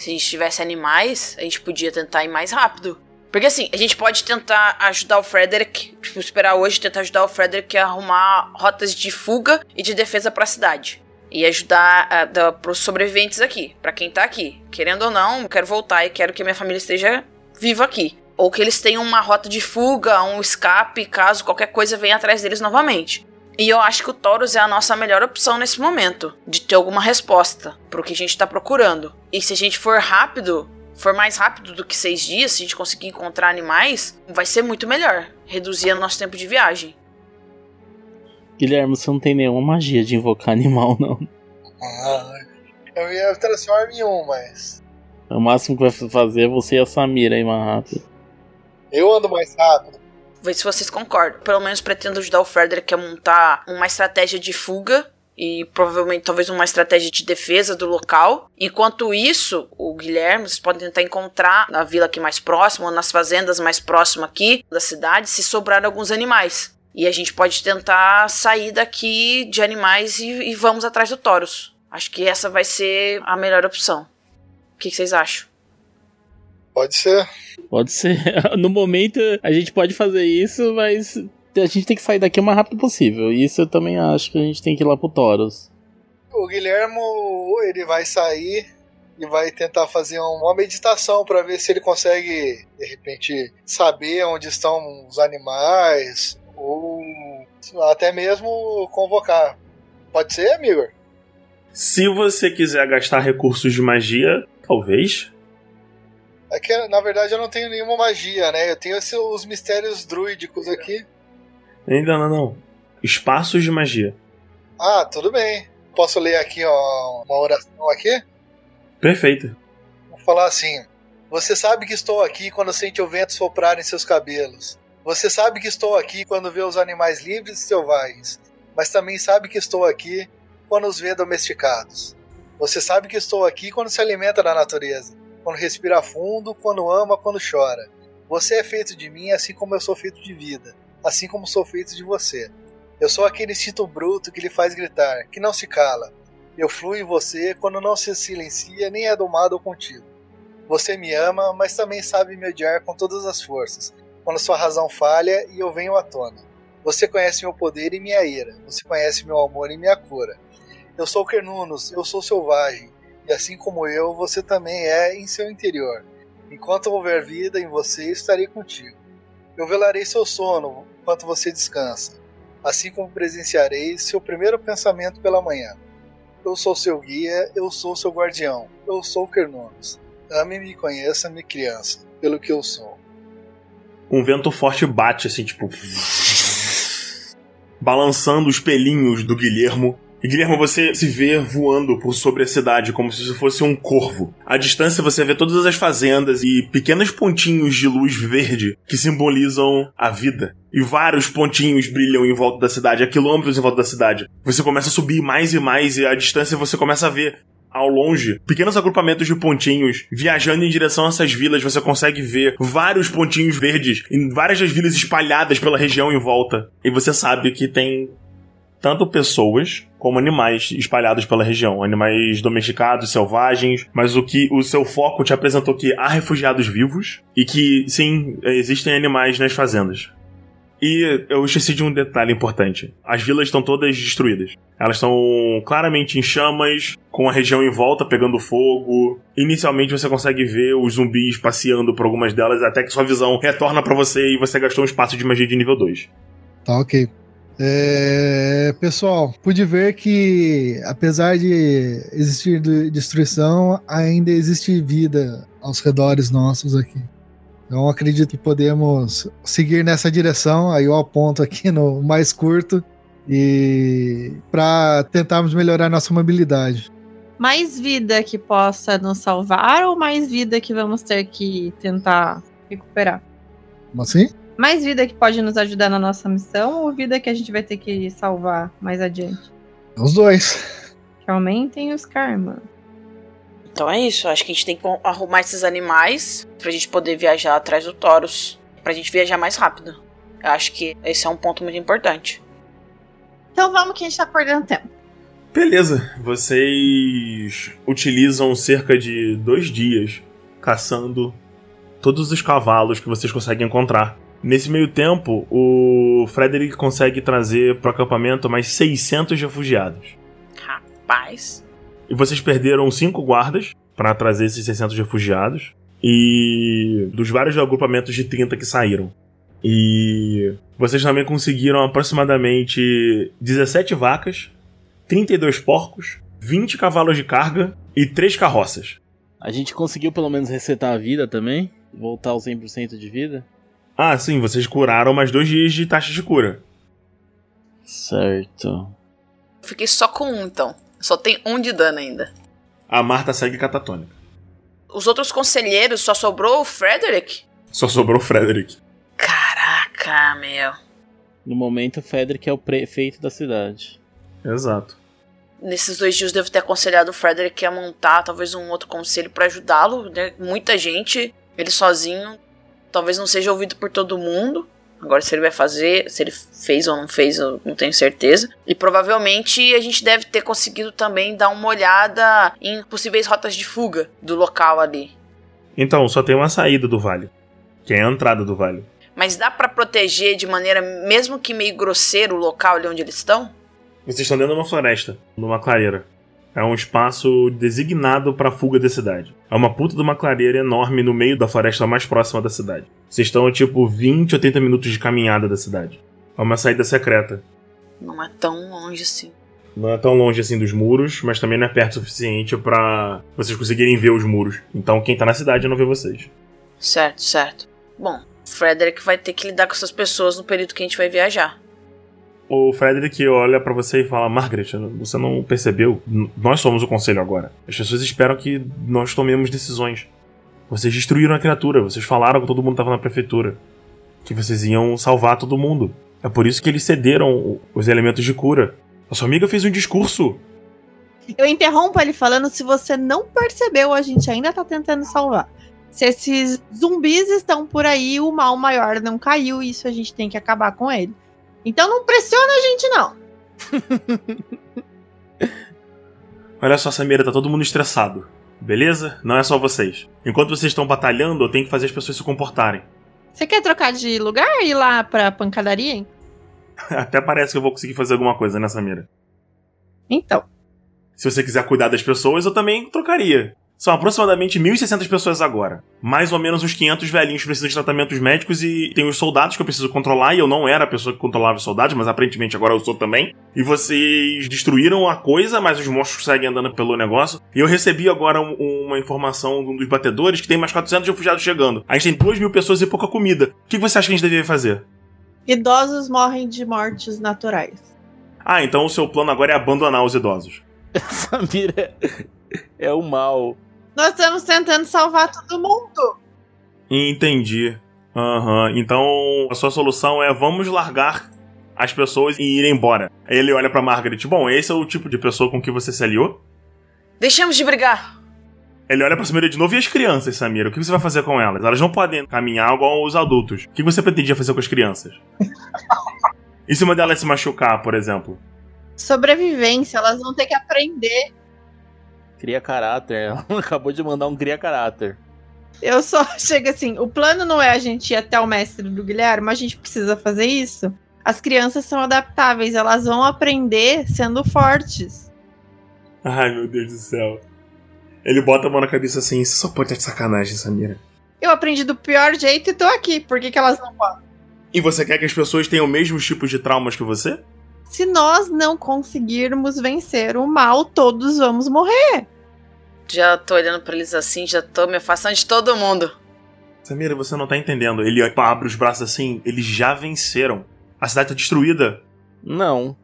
Se a gente tivesse animais, a gente podia tentar ir mais rápido. Porque assim, a gente pode tentar ajudar o Frederick, tipo, esperar hoje tentar ajudar o Frederick a arrumar rotas de fuga e de defesa para a cidade. E ajudar uh, os sobreviventes aqui, para quem tá aqui. Querendo ou não, quero voltar e quero que minha família esteja viva aqui ou que eles tenham uma rota de fuga, um escape, caso qualquer coisa venha atrás deles novamente. E eu acho que o Taurus é a nossa melhor opção nesse momento, de ter alguma resposta pro que a gente tá procurando. E se a gente for rápido, for mais rápido do que seis dias, se a gente conseguir encontrar animais, vai ser muito melhor. Reduzir o nosso tempo de viagem. Guilherme, você não tem nenhuma magia de invocar animal, não. Ah, eu ia transformar em um, mas. O máximo que vai fazer é você e a Samira aí mais rápido. Eu ando mais rápido. Ver se vocês concordam. Pelo menos pretendo ajudar o Frederick a montar uma estratégia de fuga e provavelmente talvez uma estratégia de defesa do local. Enquanto isso, o Guilherme, vocês podem tentar encontrar na vila aqui mais próxima ou nas fazendas mais próximas aqui da cidade se sobrar alguns animais. E a gente pode tentar sair daqui de animais e, e vamos atrás do Taurus. Acho que essa vai ser a melhor opção. O que, que vocês acham? Pode ser. Pode ser. No momento a gente pode fazer isso, mas a gente tem que sair daqui o mais rápido possível. Isso eu também acho que a gente tem que ir lá pro Taurus. O Guilhermo, ele vai sair e vai tentar fazer uma meditação para ver se ele consegue, de repente, saber onde estão os animais ou até mesmo convocar. Pode ser, amigo? Se você quiser gastar recursos de magia, talvez. É que, na verdade, eu não tenho nenhuma magia, né? Eu tenho esse, os mistérios druídicos aqui. Ainda não, não. Espaços de magia. Ah, tudo bem. Posso ler aqui ó, uma oração aqui? Perfeito. Vou falar assim. Você sabe que estou aqui quando sente o vento soprar em seus cabelos. Você sabe que estou aqui quando vê os animais livres e selvagens. Mas também sabe que estou aqui quando os vê domesticados. Você sabe que estou aqui quando se alimenta da natureza. Quando respira fundo, quando ama, quando chora. Você é feito de mim assim como eu sou feito de vida assim como sou feito de você. Eu sou aquele instinto bruto que lhe faz gritar, que não se cala. Eu fluo em você quando não se silencia nem é domado ou contido. Você me ama, mas também sabe me odiar com todas as forças, quando sua razão falha e eu venho à tona. Você conhece meu poder e minha ira, você conhece meu amor e minha cura. Eu sou Quernunos, eu sou selvagem, e assim como eu, você também é em seu interior. Enquanto houver vida em você, estarei contigo. Eu velarei seu sono, enquanto você descansa, assim como presenciarei seu primeiro pensamento pela manhã. Eu sou seu guia, eu sou seu guardião, eu sou Kernonos. Ame-me e conheça-me, criança, pelo que eu sou. Um vento forte bate, assim, tipo. balançando os pelinhos do Guilhermo e Guilherme, você se vê voando por sobre a cidade como se fosse um corvo. À distância você vê todas as fazendas e pequenos pontinhos de luz verde que simbolizam a vida. E vários pontinhos brilham em volta da cidade, a quilômetros em volta da cidade. Você começa a subir mais e mais e à distância você começa a ver ao longe, pequenos agrupamentos de pontinhos viajando em direção a essas vilas. Você consegue ver vários pontinhos verdes em várias das vilas espalhadas pela região em volta. E você sabe que tem tanto pessoas como animais espalhados pela região, animais domesticados, selvagens, mas o que o seu foco te apresentou que há refugiados vivos e que sim, existem animais nas fazendas. E eu esqueci de um detalhe importante. As vilas estão todas destruídas. Elas estão claramente em chamas, com a região em volta pegando fogo. Inicialmente você consegue ver os zumbis passeando por algumas delas, até que sua visão retorna para você e você gastou um espaço de magia de nível 2. Tá ok. É, pessoal, pude ver que apesar de existir destruição, ainda existe vida aos redores nossos aqui. Então acredito que podemos seguir nessa direção. Aí eu aponto aqui no mais curto e para tentarmos melhorar nossa mobilidade. Mais vida que possa nos salvar ou mais vida que vamos ter que tentar recuperar? Como assim? Mais vida que pode nos ajudar na nossa missão ou vida que a gente vai ter que salvar mais adiante? Os dois. Que aumentem os karma. Então é isso. Acho que a gente tem que arrumar esses animais pra gente poder viajar atrás do Taurus. Pra gente viajar mais rápido. Eu acho que esse é um ponto muito importante. Então vamos que a gente tá perdendo tempo. Beleza. Vocês utilizam cerca de dois dias caçando todos os cavalos que vocês conseguem encontrar. Nesse meio tempo, o Frederick consegue trazer para o acampamento mais 600 refugiados. Rapaz. E vocês perderam cinco guardas para trazer esses 600 refugiados. E dos vários agrupamentos de 30 que saíram. E vocês também conseguiram aproximadamente 17 vacas, 32 porcos, 20 cavalos de carga e 3 carroças. A gente conseguiu pelo menos resetar a vida também? Voltar ao 100% de vida? Ah, sim, vocês curaram mais dois dias de taxa de cura. Certo. Fiquei só com um, então. Só tem um de dano ainda. A Marta segue catatônica. Os outros conselheiros só sobrou o Frederick? Só sobrou o Frederick. Caraca, meu. No momento, o Frederick é o prefeito da cidade. Exato. Nesses dois dias eu devo ter aconselhado o Frederick a montar talvez um outro conselho para ajudá-lo. Né? Muita gente, ele sozinho, talvez não seja ouvido por todo mundo. Agora, se ele vai fazer, se ele fez ou não fez, eu não tenho certeza. E provavelmente a gente deve ter conseguido também dar uma olhada em possíveis rotas de fuga do local ali. Então, só tem uma saída do vale, que é a entrada do vale. Mas dá para proteger de maneira, mesmo que meio grosseiro, o local ali onde eles estão? Vocês estão dentro de uma floresta, numa clareira. É um espaço designado para fuga da cidade. É uma puta de uma clareira enorme no meio da floresta mais próxima da cidade. Vocês estão a tipo 20 ou 30 minutos de caminhada da cidade. É uma saída secreta. Não é tão longe assim. Não é tão longe assim dos muros, mas também não é perto o suficiente para vocês conseguirem ver os muros. Então quem tá na cidade não vê vocês. Certo, certo. Bom, Frederick vai ter que lidar com essas pessoas no período que a gente vai viajar. O Frederick olha para você e fala: Margaret, você não percebeu? Nós somos o conselho agora. As pessoas esperam que nós tomemos decisões. Vocês destruíram a criatura, vocês falaram que todo mundo estava na prefeitura. Que vocês iam salvar todo mundo. É por isso que eles cederam os elementos de cura. A sua amiga fez um discurso. Eu interrompo ele falando: se você não percebeu, a gente ainda tá tentando salvar. Se esses zumbis estão por aí, o mal maior não caiu, isso a gente tem que acabar com ele. Então não pressiona a gente, não. Olha só, Samira, tá todo mundo estressado. Beleza? Não é só vocês. Enquanto vocês estão batalhando, eu tenho que fazer as pessoas se comportarem. Você quer trocar de lugar e ir lá pra pancadaria, hein? Até parece que eu vou conseguir fazer alguma coisa, né, Samira? Então. Se você quiser cuidar das pessoas, eu também trocaria. São aproximadamente 1.600 pessoas agora. Mais ou menos uns 500 velhinhos precisam de tratamentos médicos e tem os soldados que eu preciso controlar. E eu não era a pessoa que controlava os soldados, mas aparentemente agora eu sou também. E vocês destruíram a coisa, mas os monstros seguem andando pelo negócio. E eu recebi agora um, uma informação de um dos batedores que tem mais 400 refugiados chegando. A gente tem 2 mil pessoas e pouca comida. O que você acha que a gente deveria fazer? Idosos morrem de mortes naturais. Ah, então o seu plano agora é abandonar os idosos. Samira é o mal. Nós estamos tentando salvar todo mundo. Entendi. Aham. Uhum. Então a sua solução é vamos largar as pessoas e ir embora. Ele olha pra Margaret. Bom, esse é o tipo de pessoa com que você se aliou? Deixamos de brigar. Ele olha pra Samira de novo e as crianças, Samira? O que você vai fazer com elas? Elas não podem caminhar igual os adultos. O que você pretendia fazer com as crianças? e se uma delas se machucar, por exemplo? Sobrevivência, elas vão ter que aprender Cria caráter. Ela acabou de mandar um cria caráter. Eu só chego assim: o plano não é a gente ir até o mestre do Guilherme, mas a gente precisa fazer isso. As crianças são adaptáveis, elas vão aprender sendo fortes. Ai, meu Deus do céu. Ele bota a mão na cabeça assim: Isso só pode estar de sacanagem, Samira. Eu aprendi do pior jeito e tô aqui. Por que, que elas não podem? E você quer que as pessoas tenham o mesmo tipo de traumas que você? Se nós não conseguirmos vencer o mal, todos vamos morrer. Já tô olhando para eles assim, já tô me afastando de todo mundo. Samira, você não tá entendendo. Ele abre os braços assim, eles já venceram. A cidade tá destruída. Não.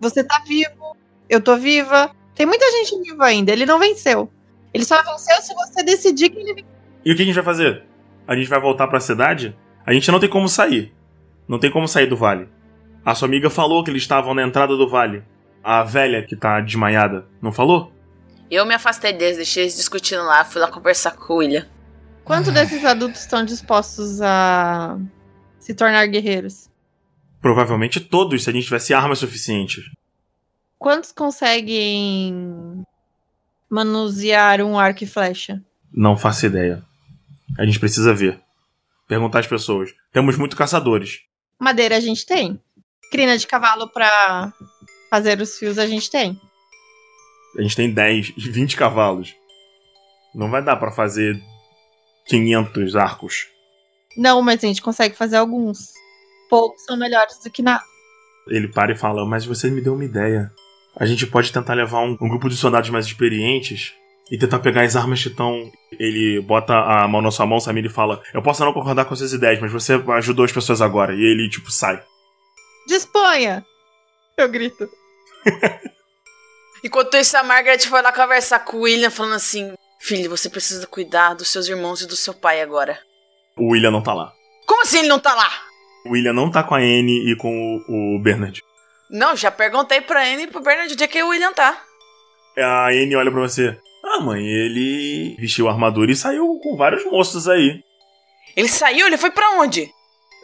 Você tá vivo, eu tô viva. Tem muita gente viva ainda, ele não venceu. Ele só venceu se você decidir que ele venceu. E o que a gente vai fazer? A gente vai voltar para a cidade? A gente não tem como sair. Não tem como sair do vale. A sua amiga falou que eles estavam na entrada do vale. A velha que tá desmaiada, não falou? Eu me afastei deles, deixei eles discutindo lá, fui lá conversar com o William. Quanto desses adultos estão dispostos a se tornar guerreiros? Provavelmente todos, se a gente tivesse armas suficientes. Quantos conseguem manusear um arco e flecha? Não faço ideia. A gente precisa ver. Perguntar às pessoas. Temos muito caçadores. Madeira a gente tem crina de cavalo pra fazer os fios a gente tem. A gente tem 10, 20 cavalos. Não vai dar para fazer 500 arcos. Não, mas a gente consegue fazer alguns. Poucos são melhores do que nada. Ele para e fala: Mas você me deu uma ideia. A gente pode tentar levar um, um grupo de soldados mais experientes e tentar pegar as armas que estão. Ele bota a mão na sua mão, Samir, e fala: Eu posso não concordar com suas ideias, mas você ajudou as pessoas agora. E ele, tipo, sai. Disponha! Eu grito. Enquanto isso, a Margaret foi lá conversar com o William, falando assim: Filho, você precisa cuidar dos seus irmãos e do seu pai agora. O William não tá lá. Como assim ele não tá lá? O William não tá com a Anne e com o, o Bernard. Não, já perguntei pra Anne e pro Bernard onde é que o William tá. A Anne olha pra você. Ah, mãe, ele vestiu a armadura e saiu com vários moços aí. Ele saiu? Ele foi pra onde?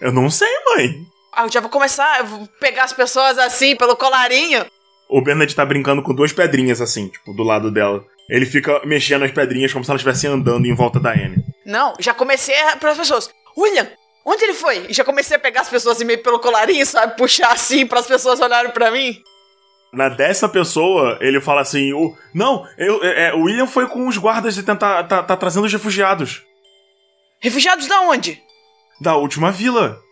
Eu não sei, mãe. Ah, eu já vou começar, eu vou pegar as pessoas assim, pelo colarinho. O Bernard tá brincando com duas pedrinhas assim, tipo, do lado dela. Ele fica mexendo as pedrinhas como se elas estivessem andando em volta da Anne. Não, já comecei a para as pessoas. William, onde ele foi? E já comecei a pegar as pessoas assim meio pelo colarinho, sabe? Puxar assim para as pessoas olharem para mim. Na dessa pessoa, ele fala assim: o, Não, eu, é, o William foi com os guardas e tentar tá, tá trazendo os refugiados. Refugiados da onde? Da última vila.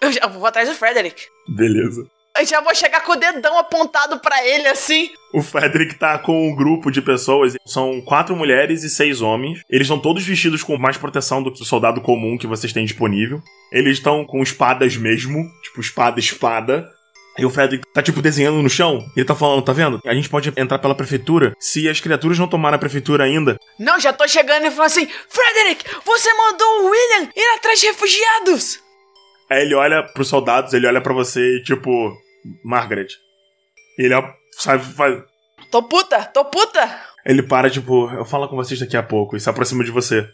Eu já vou atrás do Frederick. Beleza. Eu já vou chegar com o dedão apontado para ele assim. O Frederick tá com um grupo de pessoas. São quatro mulheres e seis homens. Eles estão todos vestidos com mais proteção do que o soldado comum que vocês têm disponível. Eles estão com espadas mesmo, tipo espada, espada. E o Frederick tá, tipo, desenhando no chão. E ele tá falando, tá vendo? A gente pode entrar pela prefeitura se as criaturas não tomaram a prefeitura ainda. Não, já tô chegando e falando assim: Frederick, você mandou o William ir atrás de refugiados! Aí ele olha pros soldados, ele olha para você e, tipo, Margaret. E ele, sabe, faz. Tô puta, tô puta! Ele para, tipo, eu falo com vocês daqui a pouco e se aproxima de você.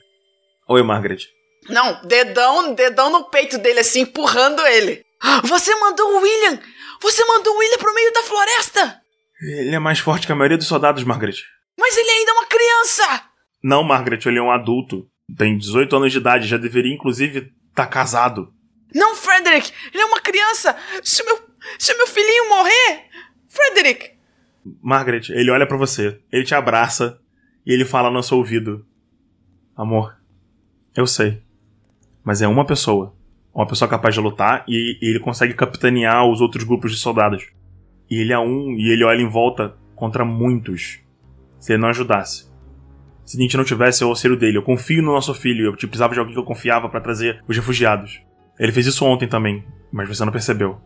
Oi, Margaret. Não, dedão, dedão no peito dele, assim, empurrando ele. Você mandou o William! Você mandou o William pro meio da floresta! Ele é mais forte que a maioria dos soldados, Margaret. Mas ele ainda é uma criança! Não, Margaret, ele é um adulto. Tem 18 anos de idade, já deveria, inclusive, estar tá casado. Não, Frederick! Ele é uma criança! Se meu, se meu filhinho morrer! Frederick! Margaret, ele olha para você, ele te abraça e ele fala no seu ouvido: Amor, eu sei, mas é uma pessoa uma pessoa capaz de lutar e, e ele consegue capitanear os outros grupos de soldados. E ele é um e ele olha em volta contra muitos. Se ele não ajudasse. Se a gente não tivesse o auxílio dele, eu confio no nosso filho, eu precisava de alguém que eu confiava para trazer os refugiados. Ele fez isso ontem também, mas você não percebeu.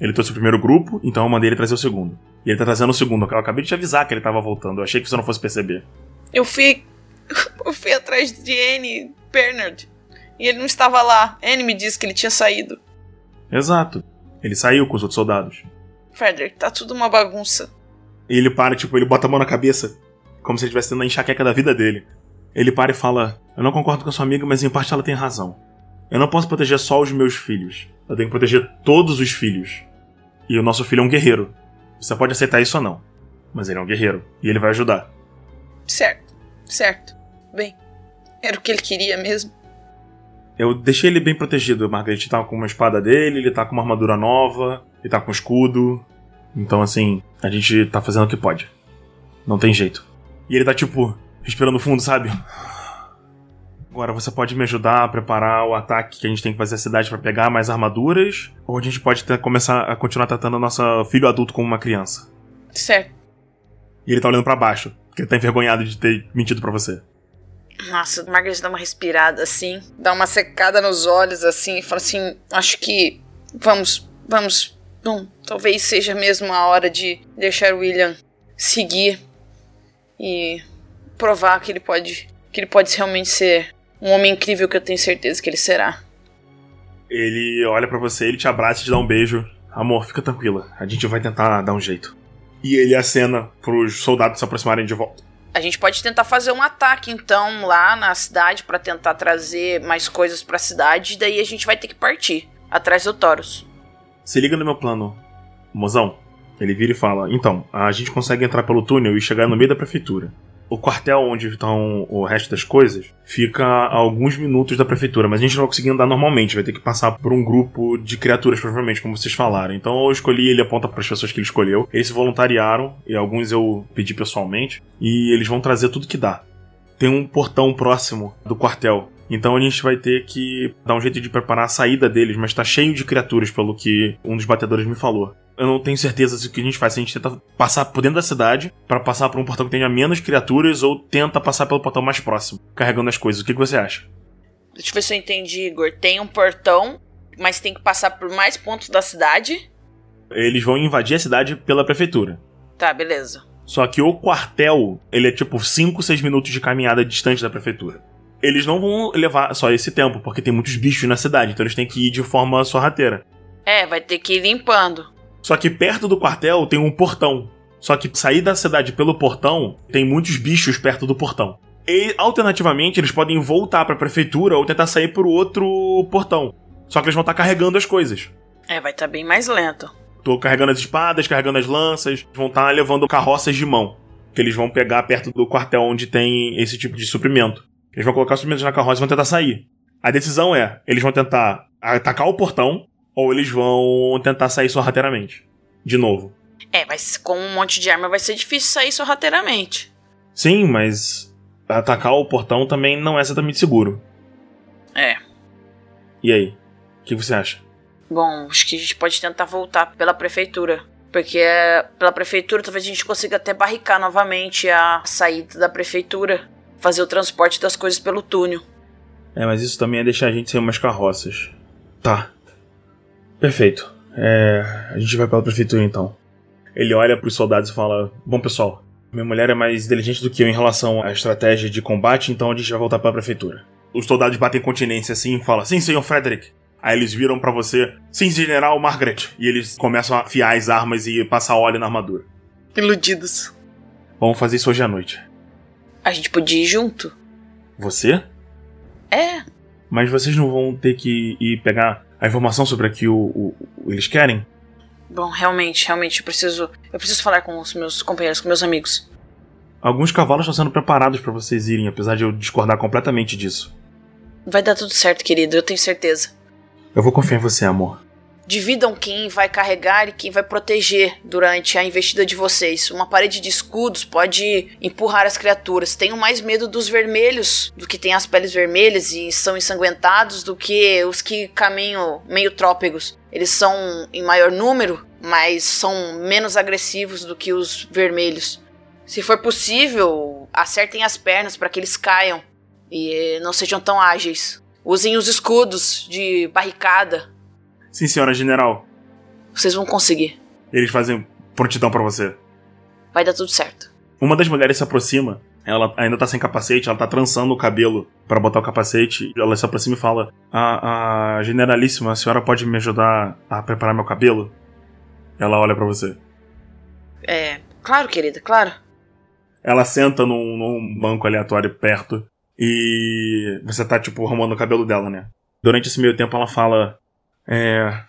Ele trouxe o primeiro grupo, então eu mandei ele trazer o segundo. E ele tá trazendo o segundo. Eu acabei de te avisar que ele tava voltando. Eu achei que você não fosse perceber. Eu fui. Eu fui atrás de Anne Bernard e ele não estava lá. Anne me disse que ele tinha saído. Exato. Ele saiu com os outros soldados. Frederick, tá tudo uma bagunça. E ele para, tipo, ele bota a mão na cabeça, como se ele estivesse tendo a enxaqueca da vida dele. Ele para e fala: Eu não concordo com a sua amiga, mas em parte ela tem razão. Eu não posso proteger só os meus filhos. Eu tenho que proteger todos os filhos. E o nosso filho é um guerreiro. Você pode aceitar isso ou não. Mas ele é um guerreiro. E ele vai ajudar. Certo, certo. Bem, era o que ele queria mesmo. Eu deixei ele bem protegido. Margaret tá com uma espada dele, ele tá com uma armadura nova, ele tá com um escudo. Então, assim, a gente tá fazendo o que pode. Não tem jeito. E ele tá, tipo, respirando fundo, sabe? Agora, você pode me ajudar a preparar o ataque que a gente tem que fazer a cidade para pegar mais armaduras? Ou a gente pode ter, começar a continuar tratando o nosso filho adulto como uma criança? Certo. E ele tá olhando para baixo, porque ele tá envergonhado de ter mentido para você. Nossa, o Margaret dá uma respirada assim, dá uma secada nos olhos assim e fala assim: Acho que vamos, vamos. Bom, talvez seja mesmo a hora de deixar o William seguir e provar que ele pode, que ele pode realmente ser um homem incrível que eu tenho certeza que ele será. Ele olha para você, ele te abraça e te dá um beijo. Amor, fica tranquila, a gente vai tentar dar um jeito. E ele acena pros soldados se aproximarem de volta. A gente pode tentar fazer um ataque então lá na cidade para tentar trazer mais coisas para a cidade, e daí a gente vai ter que partir atrás do Taurus. Se liga no meu plano, mozão. Ele vira e fala: Então, a gente consegue entrar pelo túnel e chegar no meio da prefeitura o quartel onde estão o resto das coisas fica a alguns minutos da prefeitura, mas a gente não vai conseguir andar normalmente, vai ter que passar por um grupo de criaturas, provavelmente, como vocês falaram. Então eu escolhi, ele aponta para as pessoas que ele escolheu. Eles se voluntariaram, e alguns eu pedi pessoalmente, e eles vão trazer tudo que dá. Tem um portão próximo do quartel. Então a gente vai ter que dar um jeito de preparar a saída deles, mas tá cheio de criaturas, pelo que um dos batedores me falou. Eu não tenho certeza se o que a gente faz. Se a gente tenta passar por dentro da cidade para passar por um portão que tenha menos criaturas ou tenta passar pelo portão mais próximo, carregando as coisas. O que, que você acha? Deixa eu ver se eu entendi, Igor. Tem um portão, mas tem que passar por mais pontos da cidade. Eles vão invadir a cidade pela prefeitura. Tá, beleza. Só que o quartel, ele é tipo 5, 6 minutos de caminhada distante da prefeitura. Eles não vão levar só esse tempo, porque tem muitos bichos na cidade, então eles têm que ir de forma sorrateira. É, vai ter que ir limpando. Só que perto do quartel tem um portão. Só que sair da cidade pelo portão, tem muitos bichos perto do portão. E, alternativamente, eles podem voltar pra prefeitura ou tentar sair por outro portão. Só que eles vão estar carregando as coisas. É, vai estar bem mais lento. Tô carregando as espadas, carregando as lanças, vão estar levando carroças de mão. Que eles vão pegar perto do quartel onde tem esse tipo de suprimento. Eles vão colocar os suprimentos na carroça e vão tentar sair. A decisão é: eles vão tentar atacar o portão ou eles vão tentar sair sorrateiramente. De novo. É, mas com um monte de arma vai ser difícil sair sorrateiramente. Sim, mas atacar o portão também não é exatamente seguro. É. E aí? O que você acha? Bom, acho que a gente pode tentar voltar pela prefeitura. Porque é, pela prefeitura talvez a gente consiga até barricar novamente a saída da prefeitura. Fazer o transporte das coisas pelo túnel. É, mas isso também é deixar a gente sem umas carroças. Tá. Perfeito. É, a gente vai pela prefeitura então. Ele olha pros soldados e fala: Bom, pessoal, minha mulher é mais inteligente do que eu em relação à estratégia de combate, então a gente vai voltar pela prefeitura. Os soldados batem continência assim e falam: Sim, senhor Frederick. Aí eles viram para você: Sim, general Margaret. E eles começam a afiar as armas e passar óleo na armadura. Iludidos. Vamos fazer isso hoje à noite. A gente podia ir junto. Você? É. Mas vocês não vão ter que ir pegar a informação sobre o que o, o, o eles querem? Bom, realmente, realmente, eu preciso. Eu preciso falar com os meus companheiros, com meus amigos. Alguns cavalos estão sendo preparados para vocês irem, apesar de eu discordar completamente disso. Vai dar tudo certo, querido, eu tenho certeza. Eu vou confiar em você, amor. Dividam quem vai carregar e quem vai proteger durante a investida de vocês. Uma parede de escudos pode empurrar as criaturas. Tenho mais medo dos vermelhos, do que têm as peles vermelhas e são ensanguentados, do que os que caminham meio trópegos. Eles são em maior número, mas são menos agressivos do que os vermelhos. Se for possível, acertem as pernas para que eles caiam e não sejam tão ágeis. Usem os escudos de barricada Sim, senhora general. Vocês vão conseguir. Eles fazem prontidão para você. Vai dar tudo certo. Uma das mulheres se aproxima. Ela ainda tá sem capacete, ela tá trançando o cabelo para botar o capacete. Ela se aproxima e fala: a, a generalíssima, a senhora pode me ajudar a preparar meu cabelo? Ela olha para você. É, claro, querida, claro. Ela senta num, num banco aleatório perto e você tá, tipo, arrumando o cabelo dela, né? Durante esse meio tempo ela fala: É.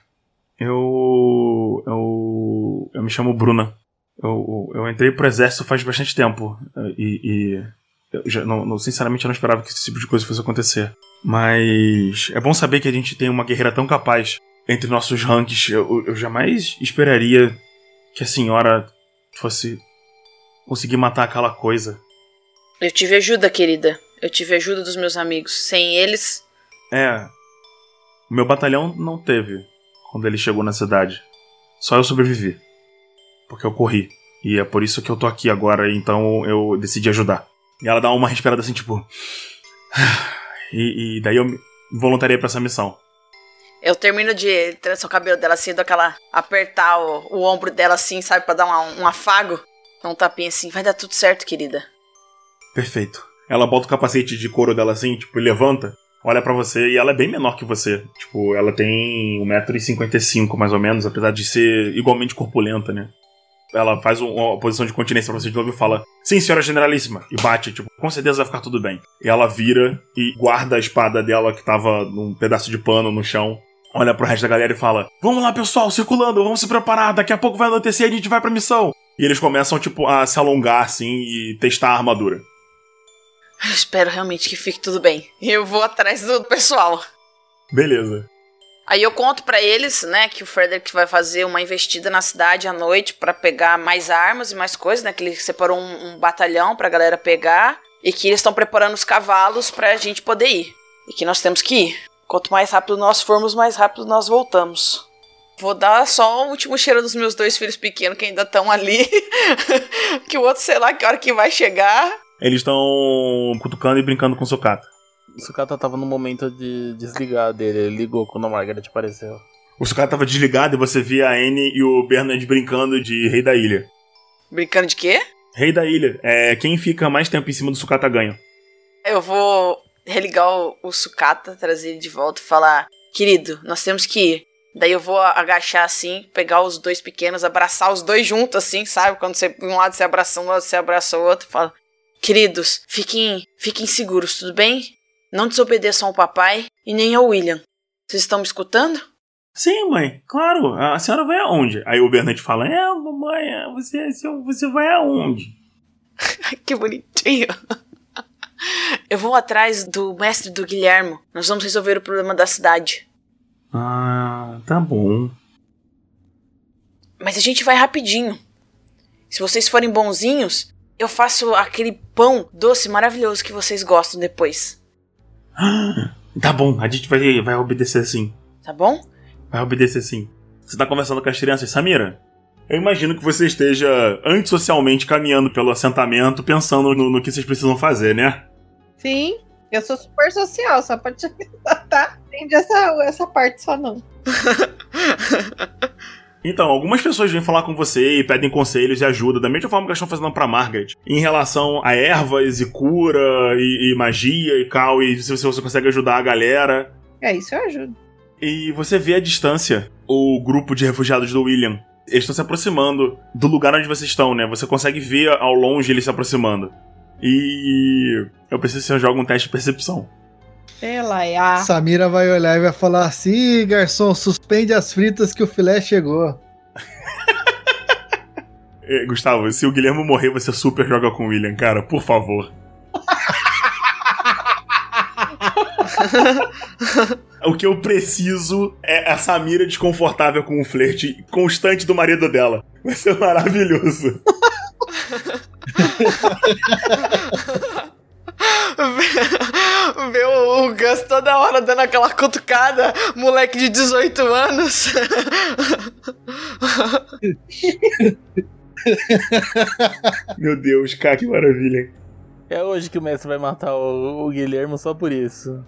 Eu. Eu. Eu me chamo Bruna. Eu, eu entrei pro exército faz bastante tempo. E. e eu já, não, não, sinceramente, eu não esperava que esse tipo de coisa fosse acontecer. Mas. É bom saber que a gente tem uma guerreira tão capaz entre nossos ranks. Eu, eu jamais esperaria que a senhora fosse conseguir matar aquela coisa. Eu tive ajuda, querida. Eu tive ajuda dos meus amigos. Sem eles. É. O meu batalhão não teve quando ele chegou na cidade. Só eu sobrevivi. Porque eu corri. E é por isso que eu tô aqui agora, então eu decidi ajudar. E ela dá uma respirada assim, tipo. E, e daí eu me voluntariei pra essa missão. Eu termino de trançar o cabelo dela assim, dou aquela. apertar o, o ombro dela assim, sabe, pra dar uma, um afago. Dá um tapinha assim, vai dar tudo certo, querida. Perfeito. Ela bota o capacete de couro dela assim, tipo, levanta, olha para você e ela é bem menor que você. Tipo, ela tem 1,55m mais ou menos, apesar de ser igualmente corpulenta, né? Ela faz uma posição de continência pra você de novo e fala: Sim, senhora generalíssima. E bate, tipo, com certeza vai ficar tudo bem. E ela vira e guarda a espada dela que tava num pedaço de pano no chão. Olha pro resto da galera e fala: Vamos lá, pessoal, circulando, vamos se preparar, daqui a pouco vai anoitecer e a gente vai pra missão. E eles começam, tipo, a se alongar assim e testar a armadura. Eu espero realmente que fique tudo bem. Eu vou atrás do pessoal. Beleza. Aí eu conto para eles, né, que o Frederick vai fazer uma investida na cidade à noite para pegar mais armas e mais coisas, né, que ele separou um, um batalhão pra galera pegar e que eles estão preparando os cavalos pra gente poder ir. E que nós temos que ir. Quanto mais rápido nós formos, mais rápido nós voltamos. Vou dar só o último cheiro dos meus dois filhos pequenos que ainda estão ali. que o outro, sei lá, que hora que vai chegar. Eles estão cutucando e brincando com o Sukata. O Sukata tava no momento de desligar dele. Ele ligou quando a Margaret apareceu. O Sukata tava desligado e você via a Anne e o Bernard brincando de Rei da Ilha. Brincando de quê? Rei da Ilha. É quem fica mais tempo em cima do Sukata ganha. Eu vou religar o, o Sukata, trazer ele de volta e falar: Querido, nós temos que ir. Daí eu vou agachar assim, pegar os dois pequenos, abraçar os dois juntos, assim, sabe? Quando você, um lado você abraça um, lado você abraça o outro. Fala: Queridos, fiquem, fiquem seguros, tudo bem? Não desobedeçam ao papai e nem ao William. Vocês estão me escutando? Sim, mãe, claro. A senhora vai aonde? Aí o Bernard fala: É, mamãe, você, você vai aonde? que bonitinho. Eu vou atrás do mestre do Guilhermo. Nós vamos resolver o problema da cidade. Ah, tá bom. Mas a gente vai rapidinho. Se vocês forem bonzinhos, eu faço aquele pão doce maravilhoso que vocês gostam depois. Tá bom, a gente vai, vai obedecer sim. Tá bom? Vai obedecer sim. Você tá conversando com as crianças, Samira? Eu imagino que você esteja antissocialmente caminhando pelo assentamento, pensando no, no que vocês precisam fazer, né? Sim, eu sou super social, só pra te avisar, tá? Entendi essa, essa parte só não. Então, algumas pessoas vêm falar com você e pedem conselhos e ajuda, da mesma forma que elas estão fazendo pra Margaret, em relação a ervas e cura e, e magia e cal, e se você consegue ajudar a galera. É, isso eu ajudo. E você vê à distância o grupo de refugiados do William. Eles estão se aproximando do lugar onde vocês estão, né? Você consegue ver ao longe eles se aproximando. E eu preciso que você jogue um teste de percepção. Ela é a. Samira vai olhar e vai falar assim: garçom, suspende as fritas que o filé chegou. Eh, Gustavo, se o Guilherme morrer, você super joga com o William, cara, por favor. o que eu preciso é a Samira desconfortável com o flerte constante do marido dela. Vai ser maravilhoso. Ver- o, Gus toda hora dando aquela cutucada, moleque de 18 anos. Meu Deus, cara, que maravilha. É hoje que o mestre vai matar o, o Guilherme só por isso.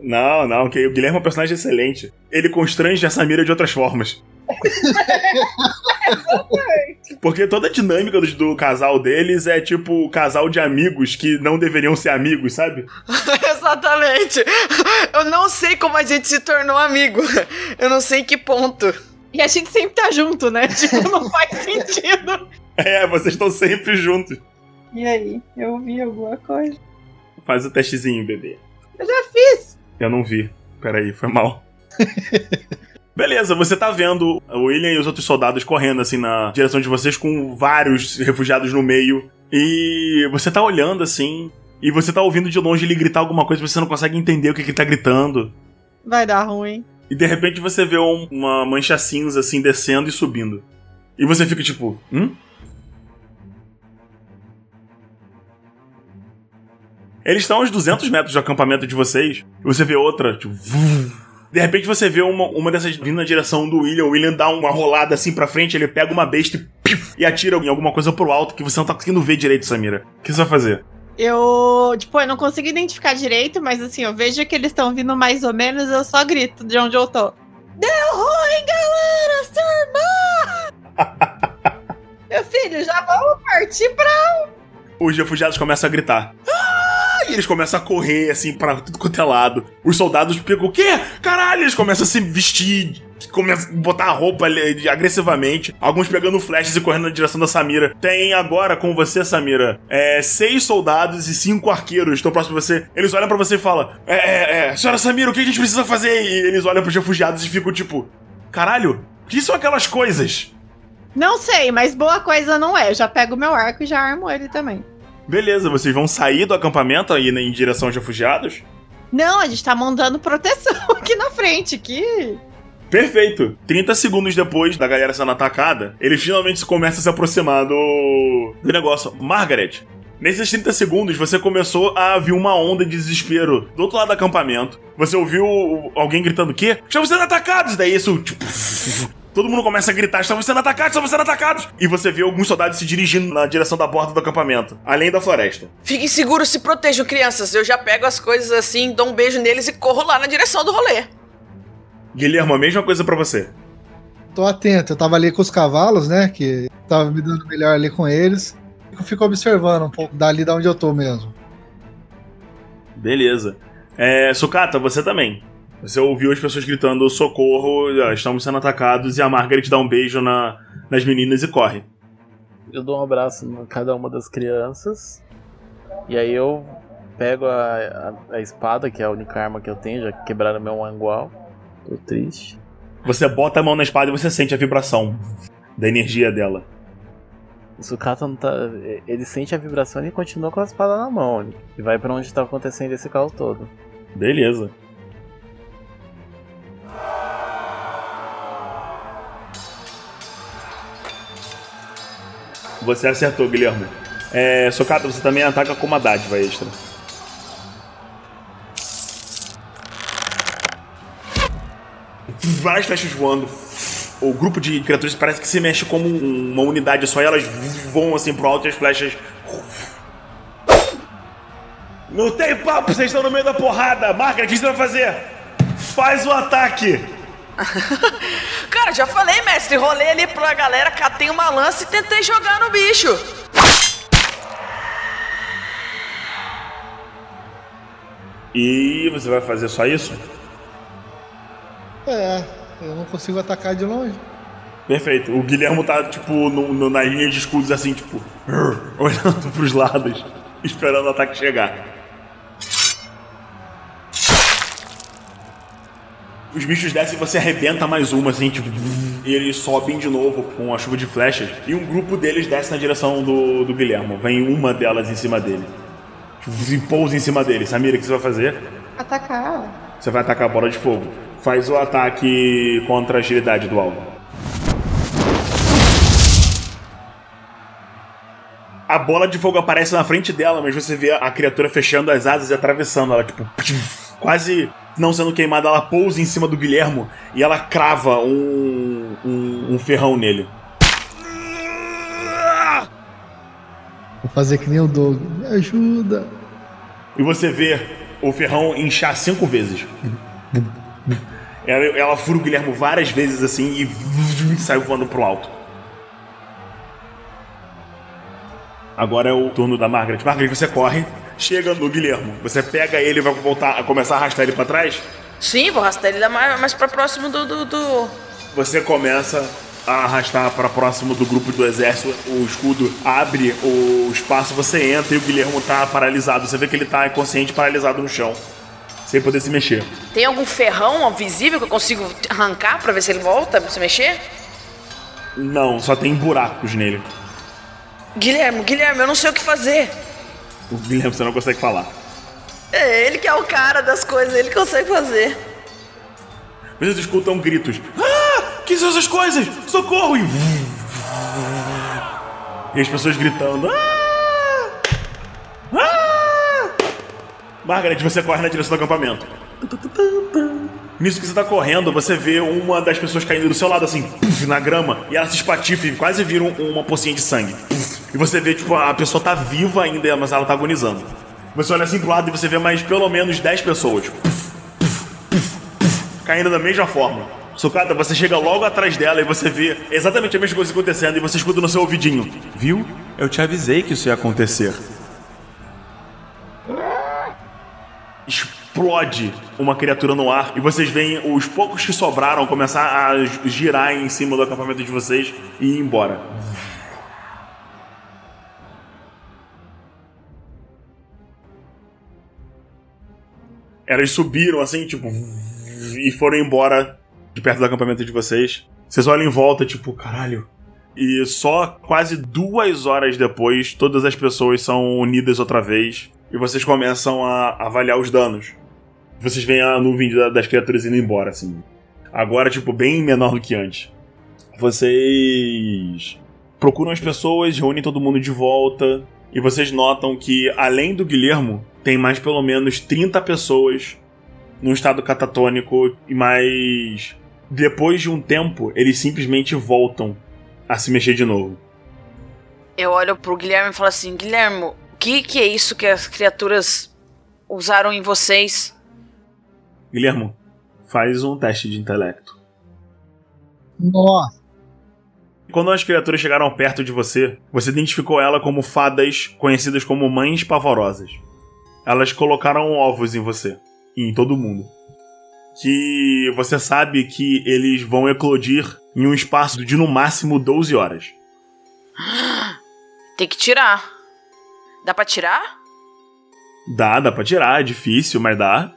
Não, não, que o Guilherme é um personagem excelente. Ele constrange a Samira de outras formas. Porque toda a dinâmica do, do casal deles é tipo casal de amigos que não deveriam ser amigos, sabe? Exatamente. Eu não sei como a gente se tornou amigo. Eu não sei em que ponto. E a gente sempre tá junto, né? Tipo, não faz sentido. É, vocês estão sempre juntos. E aí? Eu vi alguma coisa? Faz o testezinho, bebê. Eu já fiz. Eu não vi. Peraí, foi mal. Beleza, você tá vendo o William e os outros soldados correndo assim na direção de vocês com vários refugiados no meio. E você tá olhando assim. E você tá ouvindo de longe ele gritar alguma coisa, você não consegue entender o que, que ele tá gritando. Vai dar ruim. E de repente você vê um- uma mancha cinza assim descendo e subindo. E você fica tipo, hum? Eles estão a uns 200 metros do acampamento de vocês. E você vê outra, tipo, vum. De repente você vê uma, uma dessas vindo na direção do William. O William dá uma rolada assim pra frente, ele pega uma besta e, pif, e atira em alguma coisa pro alto que você não tá conseguindo ver direito, Samira. O que você vai fazer? Eu, tipo, eu não consigo identificar direito, mas assim, eu vejo que eles estão vindo mais ou menos, eu só grito de onde eu tô. Deu ruim, galera! Sua irmã! Meu filho, já vamos partir pra. os refugiados começam a gritar. Eles começam a correr, assim, pra tudo quanto é lado. Os soldados pegam o quê? Caralho! Eles começam a se vestir, começam a botar a roupa agressivamente. Alguns pegando flechas e correndo na direção da Samira. Tem agora com você, Samira, é, seis soldados e cinco arqueiros estão próximos de você. Eles olham pra você e falam: É, é, é, senhora Samira, o que a gente precisa fazer? E eles olham pros refugiados e ficam tipo: Caralho, o que são aquelas coisas? Não sei, mas boa coisa não é. Eu já pego meu arco e já armo ele também. Beleza, vocês vão sair do acampamento aí em direção aos refugiados? Não, a gente tá montando proteção aqui na frente, que. Perfeito. 30 segundos depois da galera sendo atacada, eles finalmente começam a se aproximar do, do negócio. Margaret, Nesses 30 segundos, você começou a ver uma onda de desespero do outro lado do acampamento. Você ouviu alguém gritando o quê? Estamos sendo atacados! Daí isso, tipo... Todo mundo começa a gritar: estamos sendo atacados, estamos sendo atacados! E você vê alguns soldados se dirigindo na direção da porta do acampamento, além da floresta. Fiquem seguros, se protejam, crianças. Eu já pego as coisas assim, dou um beijo neles e corro lá na direção do rolê. Guilherme, a mesma coisa para você. Tô atento, eu tava ali com os cavalos, né? Que tava me dando melhor ali com eles. Eu fico observando um pouco dali da onde eu tô mesmo. Beleza. É, Sucata, você também. Você ouviu as pessoas gritando socorro, estamos sendo atacados, e a Margaret dá um beijo na, nas meninas e corre. Eu dou um abraço em cada uma das crianças. E aí eu pego a, a, a espada, que é a única arma que eu tenho, já quebraram meu mangual. Tô triste. Você bota a mão na espada e você sente a vibração da energia dela. O Sukata não tá. Ele sente a vibração e continua com a espada na mão. E vai para onde tá acontecendo esse caos todo. Beleza. Você acertou, Guilherme. É, Socata, você também ataca com uma dádiva extra. Várias flechas voando. O grupo de criaturas parece que se mexe como uma unidade só e elas voam assim pro alto e as flechas. Não tem papo, vocês estão no meio da porrada! Marca, o que você vai fazer? Faz o ataque! Cara, já falei, mestre. Rolei ali pra galera, catei uma lança e tentei jogar no bicho. E você vai fazer só isso? É, eu não consigo atacar de longe. Perfeito. O Guilherme tá, tipo, no, no, na linha de escudos, assim, tipo, olhando pros lados, esperando o ataque chegar. Os bichos descem e você arrebenta mais uma, assim, tipo. E eles sobem de novo com a chuva de flechas. E um grupo deles desce na direção do, do Guilherme. Vem uma delas em cima dele. Tipo, pousa em cima dele. Samira, o que você vai fazer? Atacar. Você vai atacar a bola de fogo. Faz o ataque contra a agilidade do alvo. A bola de fogo aparece na frente dela, mas você vê a criatura fechando as asas e atravessando ela, tipo, quase não sendo queimada, ela pousa em cima do Guilhermo e ela crava um, um, um ferrão nele. Vou fazer que nem o Doug. Me ajuda. E você vê o ferrão inchar cinco vezes. Ela, ela fura o Guilhermo várias vezes assim e sai voando pro alto. Agora é o turno da Margaret. Margaret, você corre chega no Guilhermo. Você pega ele e vai voltar a começar a arrastar ele para trás? Sim, vou arrastar ele mais, mais pra próximo do, do, do... Você começa a arrastar para próximo do grupo do exército. O escudo abre o espaço, você entra e o Guilhermo tá paralisado. Você vê que ele tá inconsciente, paralisado no chão, sem poder se mexer. Tem algum ferrão visível que eu consigo arrancar para ver se ele volta a se mexer? Não, só tem buracos nele. Guilherme, Guilherme, eu não sei o que fazer. O Guilherme você não consegue falar. É ele que é o cara das coisas, ele consegue fazer. Vocês escutam gritos. Ah! Que são essas coisas? Socorro! E, e as pessoas gritando. Ah! Ah! Margaret, você corre na direção do acampamento. Nisso que você tá correndo, você vê uma das pessoas caindo do seu lado, assim, na grama, e ela se espatifa e quase vira uma pocinha de sangue. E você vê, tipo, a pessoa tá viva ainda, mas ela tá agonizando. Você olha assim pro lado e você vê mais pelo menos 10 pessoas. caindo da mesma forma. Socata, você chega logo atrás dela e você vê exatamente a mesma coisa acontecendo e você escuta no seu ouvidinho. Viu? Eu te avisei que isso ia acontecer. Explode uma criatura no ar e vocês veem os poucos que sobraram começar a girar em cima do acampamento de vocês e ir embora. Elas subiram assim, tipo, e foram embora de perto do acampamento de vocês. Vocês olham em volta, tipo, caralho. E só quase duas horas depois, todas as pessoas são unidas outra vez. E vocês começam a avaliar os danos. Vocês veem a nuvem das criaturas indo embora, assim. Agora, tipo, bem menor do que antes. Vocês procuram as pessoas, reúnem todo mundo de volta. E vocês notam que, além do Guilhermo, tem mais pelo menos 30 pessoas num estado catatônico e mais. Depois de um tempo, eles simplesmente voltam a se mexer de novo. Eu olho pro Guilherme e falo assim: Guilherme, o que, que é isso que as criaturas usaram em vocês? Guilhermo, faz um teste de intelecto. Nossa. Quando as criaturas chegaram perto de você, você identificou ela como fadas conhecidas como mães pavorosas. Elas colocaram ovos em você e em todo mundo. Que você sabe que eles vão eclodir em um espaço de no máximo 12 horas. Tem que tirar. Dá pra tirar? Dá, dá pra tirar, é difícil, mas dá.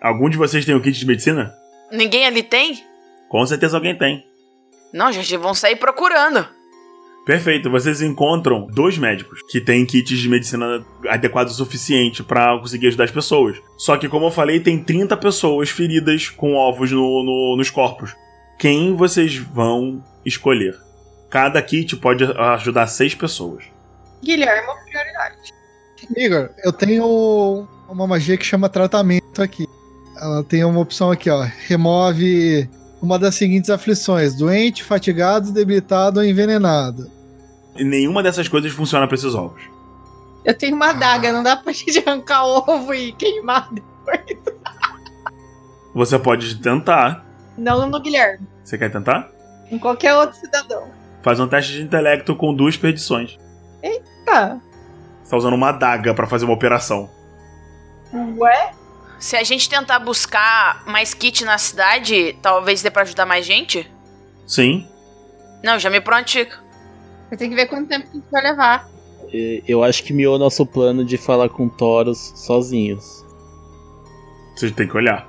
Algum de vocês tem o kit de medicina? Ninguém ali tem? Com certeza alguém tem. Não, gente, vão sair procurando. Perfeito, vocês encontram dois médicos que têm kits de medicina adequados o suficiente para conseguir ajudar as pessoas. Só que, como eu falei, tem 30 pessoas feridas com ovos no, no, nos corpos. Quem vocês vão escolher? Cada kit pode ajudar seis pessoas. Guilherme, prioridade. Igor, eu tenho uma magia que chama tratamento aqui. Ela tem uma opção aqui, ó. Remove uma das seguintes aflições: doente, fatigado, debilitado ou envenenado. E nenhuma dessas coisas funciona pra esses ovos. Eu tenho uma adaga, não dá pra gente arrancar ovo e queimar depois. Você pode tentar. Não no Guilherme, Você quer tentar? em qualquer outro cidadão. Faz um teste de intelecto com duas perdições. Tá. Você tá usando uma adaga pra fazer uma operação. Ué? Se a gente tentar buscar mais kit na cidade, talvez dê pra ajudar mais gente? Sim. Não, já me prontifico. Eu tenho que ver quanto tempo que a gente vai levar. Eu acho que miou nosso plano de falar com Toros sozinhos. Você tem que olhar.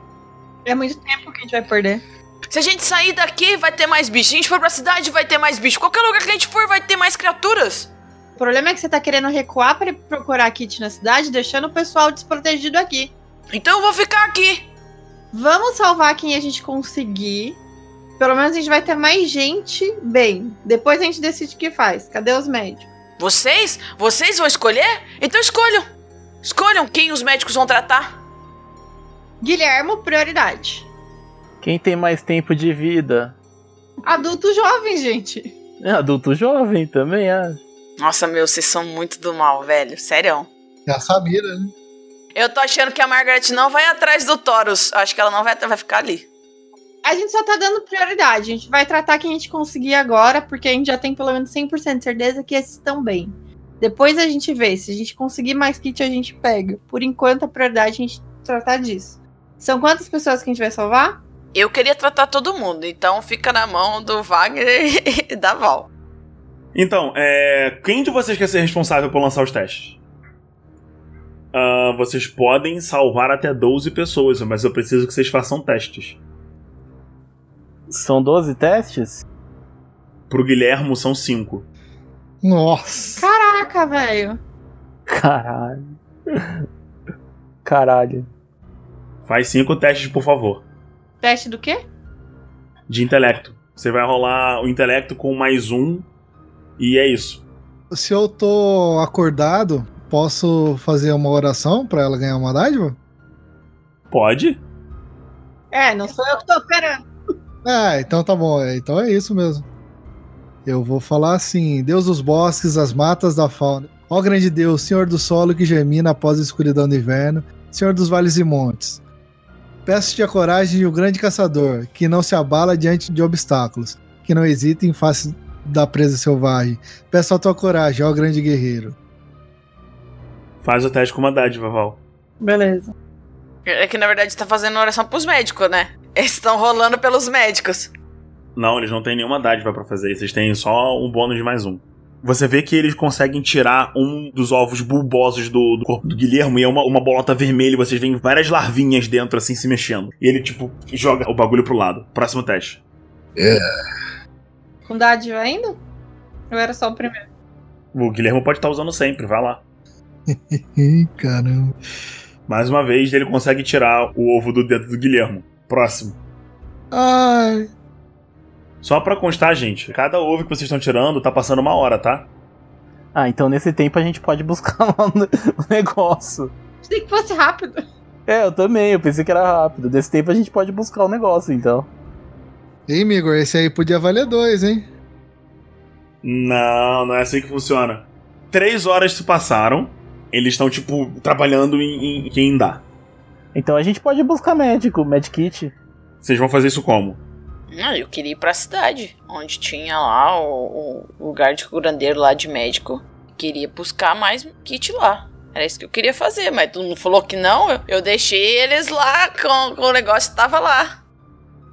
É muito tempo que a gente vai perder. Se a gente sair daqui, vai ter mais bicho. Se a gente for pra cidade, vai ter mais bicho. Qualquer lugar que a gente for, vai ter mais criaturas. O problema é que você tá querendo recuar pra ir procurar kit na cidade, deixando o pessoal desprotegido aqui. Então eu vou ficar aqui. Vamos salvar quem a gente conseguir. Pelo menos a gente vai ter mais gente bem. Depois a gente decide o que faz. Cadê os médicos? Vocês? Vocês vão escolher? Então escolham. Escolham quem os médicos vão tratar. Guilhermo, prioridade. Quem tem mais tempo de vida? Adultos jovens, gente. É adulto jovem também, acho. Nossa, meu, vocês são muito do mal, velho. Sério. É a Samira, né? Eu tô achando que a Margaret não vai atrás do Taurus. Acho que ela não vai, vai ficar ali. A gente só tá dando prioridade. A gente vai tratar quem a gente conseguir agora, porque a gente já tem pelo menos 100% de certeza que esses estão bem. Depois a gente vê. Se a gente conseguir mais kit, a gente pega. Por enquanto, a prioridade é a gente tratar disso. São quantas pessoas que a gente vai salvar? Eu queria tratar todo mundo, então fica na mão do Wagner e da Val. Então, é... quem de vocês quer ser responsável por lançar os testes? Ah, vocês podem salvar até 12 pessoas, mas eu preciso que vocês façam testes. São 12 testes? Pro Guilhermo são 5. Nossa. Caraca, velho. Caralho. Caralho. Faz 5 testes, por favor. Teste do quê? De intelecto. Você vai rolar o intelecto com mais um. E é isso. Se eu tô acordado, posso fazer uma oração pra ela ganhar uma dádiva? Pode? É, não sou eu que tô operando. É, então tá bom. é, Então é isso mesmo. Eu vou falar assim: Deus dos bosques, das matas da fauna. Ó grande Deus, Senhor do solo que germina após a escuridão do inverno, Senhor dos vales e montes. Peço-te a coragem de um grande caçador, que não se abala diante de obstáculos, que não hesita em face da presa selvagem. Peço a tua coragem, ó grande guerreiro. Faz o teste com uma dádiva, Val. Beleza. É que na verdade tá fazendo oração pros médicos, né? Eles estão rolando pelos médicos. Não, eles não têm nenhuma dádiva pra fazer. Vocês têm só um bônus de mais um. Você vê que eles conseguem tirar um dos ovos bulbosos do, do corpo do Guilhermo e é uma, uma bolota vermelha e vocês veem várias larvinhas dentro, assim, se mexendo. E ele, tipo, joga o bagulho pro lado. Próximo teste. Com dádiva ainda? Eu era só o primeiro. O Guilhermo pode estar usando sempre, vai lá. Caramba. Mais uma vez, ele consegue tirar o ovo do dedo do Guilhermo. Próximo. Ai. Só pra constar, gente, cada ovo que vocês estão tirando tá passando uma hora, tá? Ah, então nesse tempo a gente pode buscar lá no negócio. Achei que fosse rápido. É, eu também, eu pensei que era rápido. Nesse tempo a gente pode buscar o negócio, então. Ei, Migor, esse aí podia valer dois, hein? Não, não é assim que funciona. Três horas se passaram. Eles estão, tipo, trabalhando em, em quem dá. Então a gente pode buscar médico, medkit. Vocês vão fazer isso como? Ah, eu queria ir pra cidade, onde tinha lá o, o lugar de curandeiro lá de médico. Queria buscar mais kit lá. Era isso que eu queria fazer, mas tu não falou que não. Eu, eu deixei eles lá com, com o negócio que tava lá.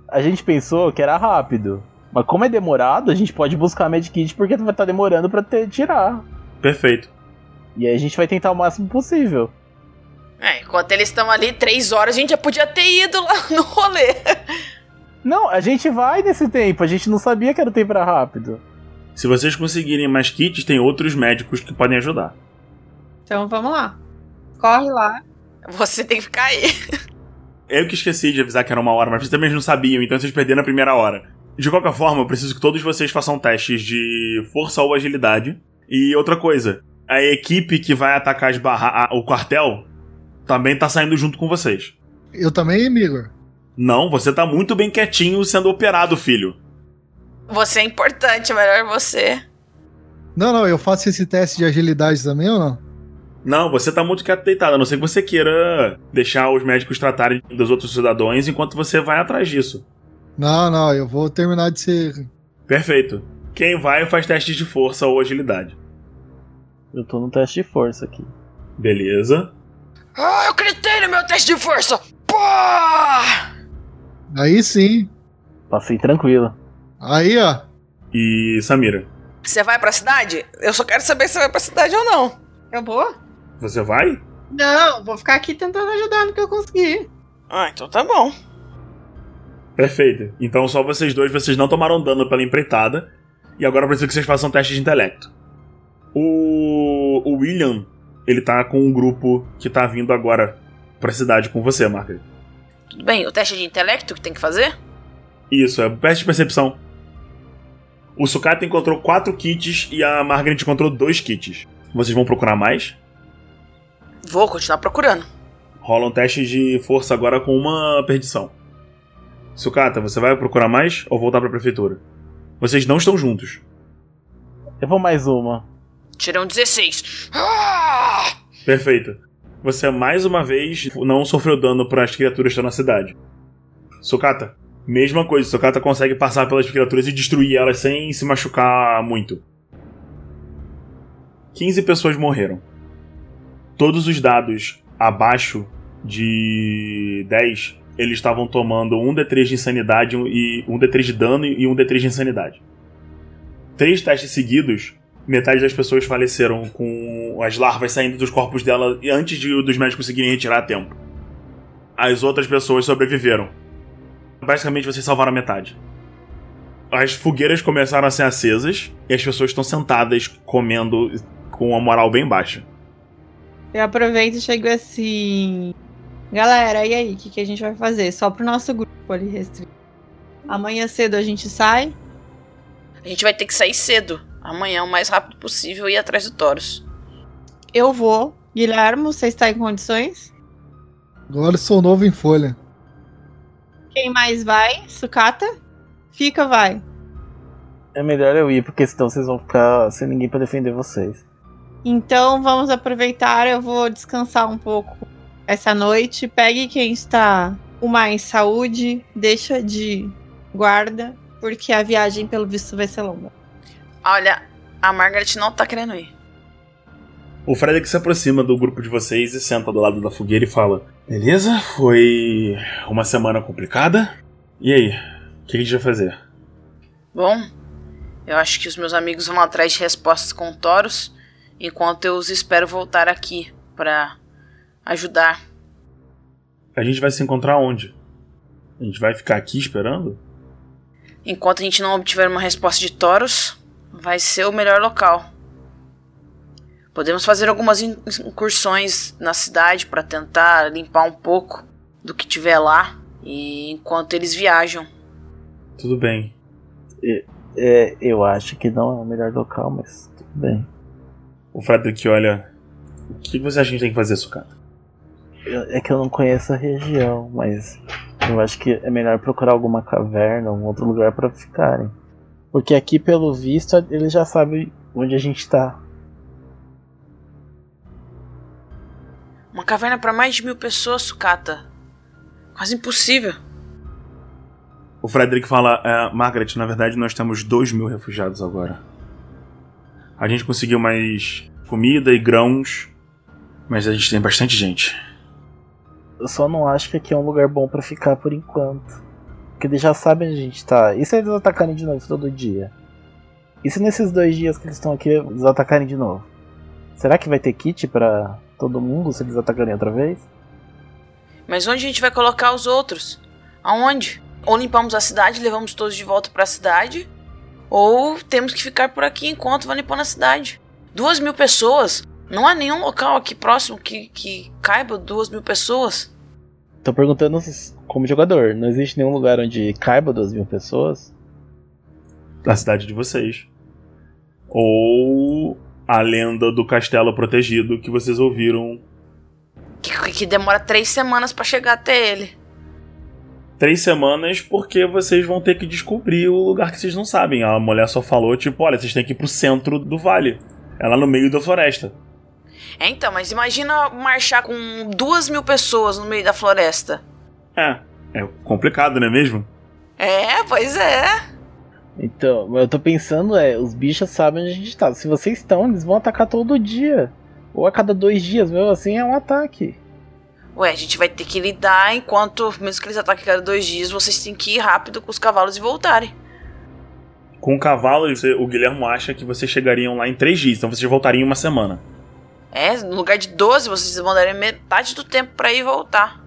A gente pensou que era rápido. Mas como é demorado, a gente pode buscar medkit porque vai estar demorando pra ter, tirar. Perfeito. E aí a gente vai tentar o máximo possível. É, enquanto eles estão ali três horas, a gente já podia ter ido lá no rolê. Não, a gente vai nesse tempo, a gente não sabia que era o tempo era rápido. Se vocês conseguirem mais kits, tem outros médicos que podem ajudar. Então vamos lá. Corre lá. Você tem que ficar aí. Eu que esqueci de avisar que era uma hora, mas vocês também não sabiam, então vocês perderam a primeira hora. De qualquer forma, eu preciso que todos vocês façam testes de força ou agilidade. E outra coisa, a equipe que vai atacar as barra a- o quartel também tá saindo junto com vocês. Eu também, Migor. Não, você tá muito bem quietinho sendo operado, filho. Você é importante, melhor você. Não, não, eu faço esse teste de agilidade também ou não? Não, você tá muito quieto deitado, a não ser que você queira deixar os médicos tratarem dos outros cidadãos enquanto você vai atrás disso. Não, não, eu vou terminar de ser. Perfeito. Quem vai faz testes de força ou agilidade. Eu tô no teste de força aqui. Beleza. Ah, eu gritei no meu teste de força! Pô! Aí sim. Passei tranquilo. Aí, ó. E Samira, Você vai pra cidade? Eu só quero saber se você vai pra cidade ou não. Eu vou? você vai? Não, vou ficar aqui tentando ajudar no que eu conseguir. Ah, então tá bom. Perfeito. Então só vocês dois, vocês não tomaram dano pela empreitada. E agora eu preciso que vocês façam um teste de intelecto. O, o William, ele tá com um grupo que tá vindo agora pra cidade com você, Margaret. Tudo bem, o teste de intelecto que tem que fazer? Isso, é teste de percepção. O Sukata encontrou quatro kits e a Margaret encontrou dois kits. Vocês vão procurar mais? Vou continuar procurando. Rola um teste de força agora com uma perdição. Sukata, você vai procurar mais ou voltar pra prefeitura? Vocês não estão juntos. Eu vou mais uma. Tirei um 16. Ah! Perfeito. Você mais uma vez não sofreu dano para as criaturas que estão na cidade. Sukata, mesma coisa. Sukata consegue passar pelas criaturas e destruir elas sem se machucar muito. 15 pessoas morreram. Todos os dados abaixo de 10, eles estavam tomando um D3 de insanidade e um D3 de dano e um D3 de insanidade. Três testes seguidos, metade das pessoas faleceram com as larvas saindo dos corpos dela antes de, dos médicos conseguirem retirar a tempo. As outras pessoas sobreviveram. Basicamente, vocês salvaram a metade. As fogueiras começaram a ser acesas e as pessoas estão sentadas comendo com a moral bem baixa. Eu aproveito e chego assim. Galera, e aí? O que, que a gente vai fazer? Só pro nosso grupo ali restrito. Amanhã cedo a gente sai. A gente vai ter que sair cedo. Amanhã, o mais rápido possível, e ir atrás do Taurus. Eu vou. Guilherme, você está em condições? Agora eu sou novo em folha. Quem mais vai? Sucata? Fica, vai. É melhor eu ir, porque senão vocês vão ficar sem ninguém pra defender vocês. Então vamos aproveitar. Eu vou descansar um pouco essa noite. Pegue quem está com mais saúde, deixa de guarda, porque a viagem, pelo visto, vai ser longa. Olha, a Margaret não tá querendo ir. O Frederick se aproxima do grupo de vocês e senta do lado da fogueira e fala: Beleza, foi uma semana complicada. E aí, o que a gente vai fazer? Bom, eu acho que os meus amigos vão atrás de respostas com Taurus, enquanto eu os espero voltar aqui pra ajudar. A gente vai se encontrar onde? A gente vai ficar aqui esperando? Enquanto a gente não obtiver uma resposta de Taurus, vai ser o melhor local. Podemos fazer algumas in- incursões na cidade para tentar limpar um pouco do que tiver lá, e enquanto eles viajam. Tudo bem. É, eu acho que não é o melhor local, mas tudo bem. O Frederick olha. O que você acha que a gente tem que fazer, Sucata? Eu- É que eu não conheço a região, mas eu acho que é melhor procurar alguma caverna, um outro lugar pra ficarem. Porque aqui, pelo visto, ele já sabe onde a gente tá. Uma caverna pra mais de mil pessoas, sucata. Quase impossível. O Frederick fala: é, Margaret, na verdade nós temos dois mil refugiados agora. A gente conseguiu mais comida e grãos, mas a gente tem bastante gente. Eu só não acho que aqui é um lugar bom pra ficar por enquanto. Porque eles já sabem onde a gente tá. E se eles atacarem de novo todo dia? E se nesses dois dias que eles estão aqui eles atacarem de novo? Será que vai ter kit pra todo mundo se eles atacarem outra vez? Mas onde a gente vai colocar os outros? Aonde? Ou limpamos a cidade e levamos todos de volta pra cidade, ou temos que ficar por aqui enquanto vai limpando a cidade. Duas mil pessoas? Não há nenhum local aqui próximo que, que caiba duas mil pessoas. Tô perguntando como jogador. Não existe nenhum lugar onde caiba duas mil pessoas? Da cidade de vocês. Ou a lenda do castelo protegido que vocês ouviram Que, que demora três semanas pra chegar até ele. três semanas porque vocês vão ter que descobrir o lugar que vocês não sabem. A mulher só falou, tipo, olha, vocês têm que ir pro centro do vale. É lá no meio da floresta. É, então, mas imagina marchar com duas mil pessoas no meio da floresta. É, é complicado, não é mesmo? É, pois é. Então, eu tô pensando é, os bichos sabem onde a gente tá. Se vocês estão, eles vão atacar todo dia. Ou a cada dois dias, mesmo assim é um ataque. Ué, a gente vai ter que lidar enquanto, mesmo que eles ataquem cada dois dias, vocês têm que ir rápido com os cavalos e voltarem. Com o cavalo, você- o Guilherme acha que vocês chegariam lá em três dias, então vocês voltariam em uma semana. É, no lugar de 12, vocês mandariam metade do tempo pra ir e voltar.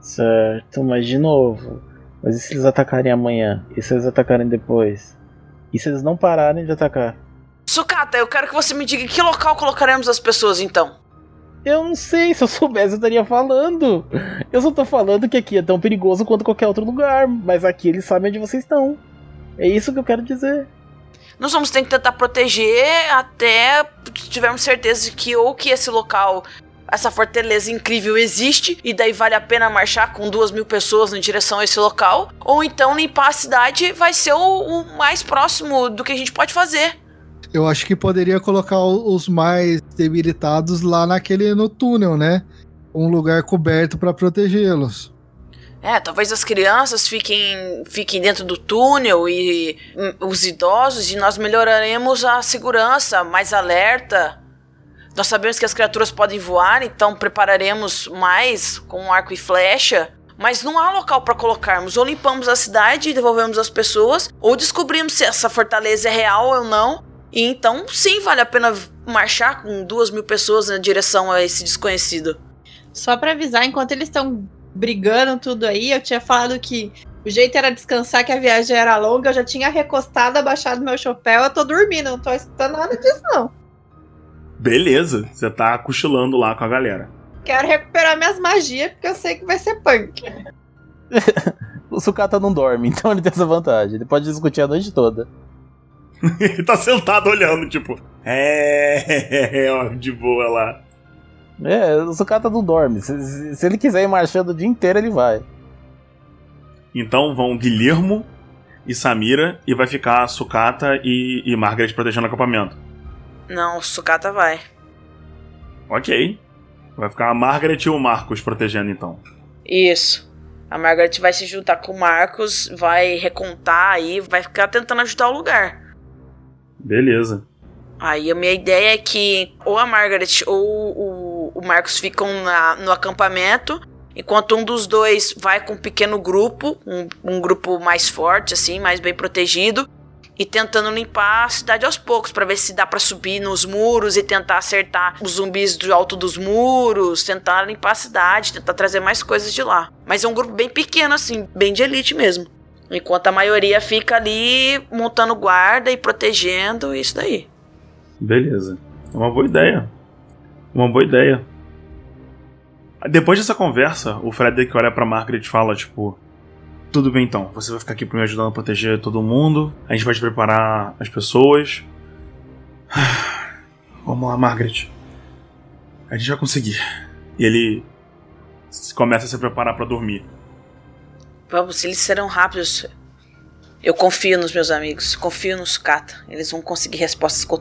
Certo, mas de novo. Mas e se eles atacarem amanhã? E se eles atacarem depois? E se eles não pararem de atacar? Sucata, eu quero que você me diga em que local colocaremos as pessoas então. Eu não sei, se eu soubesse eu estaria falando. Eu só tô falando que aqui é tão perigoso quanto qualquer outro lugar, mas aqui eles sabem onde vocês estão. É isso que eu quero dizer. Nós vamos ter que tentar proteger até tivermos certeza de que ou que esse local, essa fortaleza incrível existe, e daí vale a pena marchar com duas mil pessoas em direção a esse local, ou então limpar a cidade vai ser o, o mais próximo do que a gente pode fazer. Eu acho que poderia colocar os mais debilitados lá naquele no túnel, né? Um lugar coberto pra protegê-los. É, talvez as crianças fiquem, fiquem dentro do túnel e hum, os idosos, e nós melhoraremos a segurança, mais alerta. Nós sabemos que as criaturas podem voar, então prepararemos mais com arco e flecha. Mas não há local para colocarmos. Ou limpamos a cidade e devolvemos as pessoas, ou descobrimos se essa fortaleza é real ou não. E então, sim, vale a pena marchar com duas mil pessoas na direção a esse desconhecido. Só pra avisar, enquanto eles estão brigando tudo aí, eu tinha falado que o jeito era descansar, que a viagem era longa, eu já tinha recostado, abaixado meu chapéu, eu tô dormindo, não tô escutando nada disso, não. Beleza, você tá cochilando lá com a galera. Quero recuperar minhas magias, porque eu sei que vai ser punk. O Sukata não dorme, então ele tem essa vantagem. Ele pode discutir a noite toda. Ele tá sentado olhando, tipo, é, ó, de boa lá. É, o Sukata não dorme. Se, se- se ele quiser ir marchando o dia inteiro, ele vai. Então vão Guilhermo e Samira, e vai ficar a Sukata e, e Margaret protegendo o acampamento. Não, o Sukata vai. Ok. Vai ficar a Margaret e o Marcos protegendo então. Isso. A Margaret vai se juntar com o Marcos, vai recontar aí, vai ficar tentando ajudar o lugar. Beleza. Aí a minha ideia é que ou a Margaret ou o, o Marcos ficam na- no acampamento, enquanto um dos dois vai com um pequeno grupo, um, um grupo mais forte, assim, mais bem protegido, e tentando limpar a cidade aos poucos, pra ver se dá pra subir nos muros e tentar acertar os zumbis do alto dos muros, tentar limpar a cidade, tentar trazer mais coisas de lá. Mas é um grupo bem pequeno, assim, bem de elite mesmo. Enquanto a maioria fica ali montando guarda e protegendo, isso daí. Beleza. É uma boa ideia. Uma boa ideia. Depois dessa conversa, o Frederick olha pra Margaret e fala, tipo... Tudo bem então, você vai ficar aqui pra me ajudando a proteger todo mundo. A gente vai te preparar as pessoas. Vamos lá, Margaret. A gente vai conseguir. E ele começa a se preparar para dormir. Vamos, eles serão rápidos. Eu confio nos meus amigos, confio nos Kata. Eles vão conseguir respostas com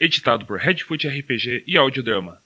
Editado por Redfoot RPG e Audiodrama.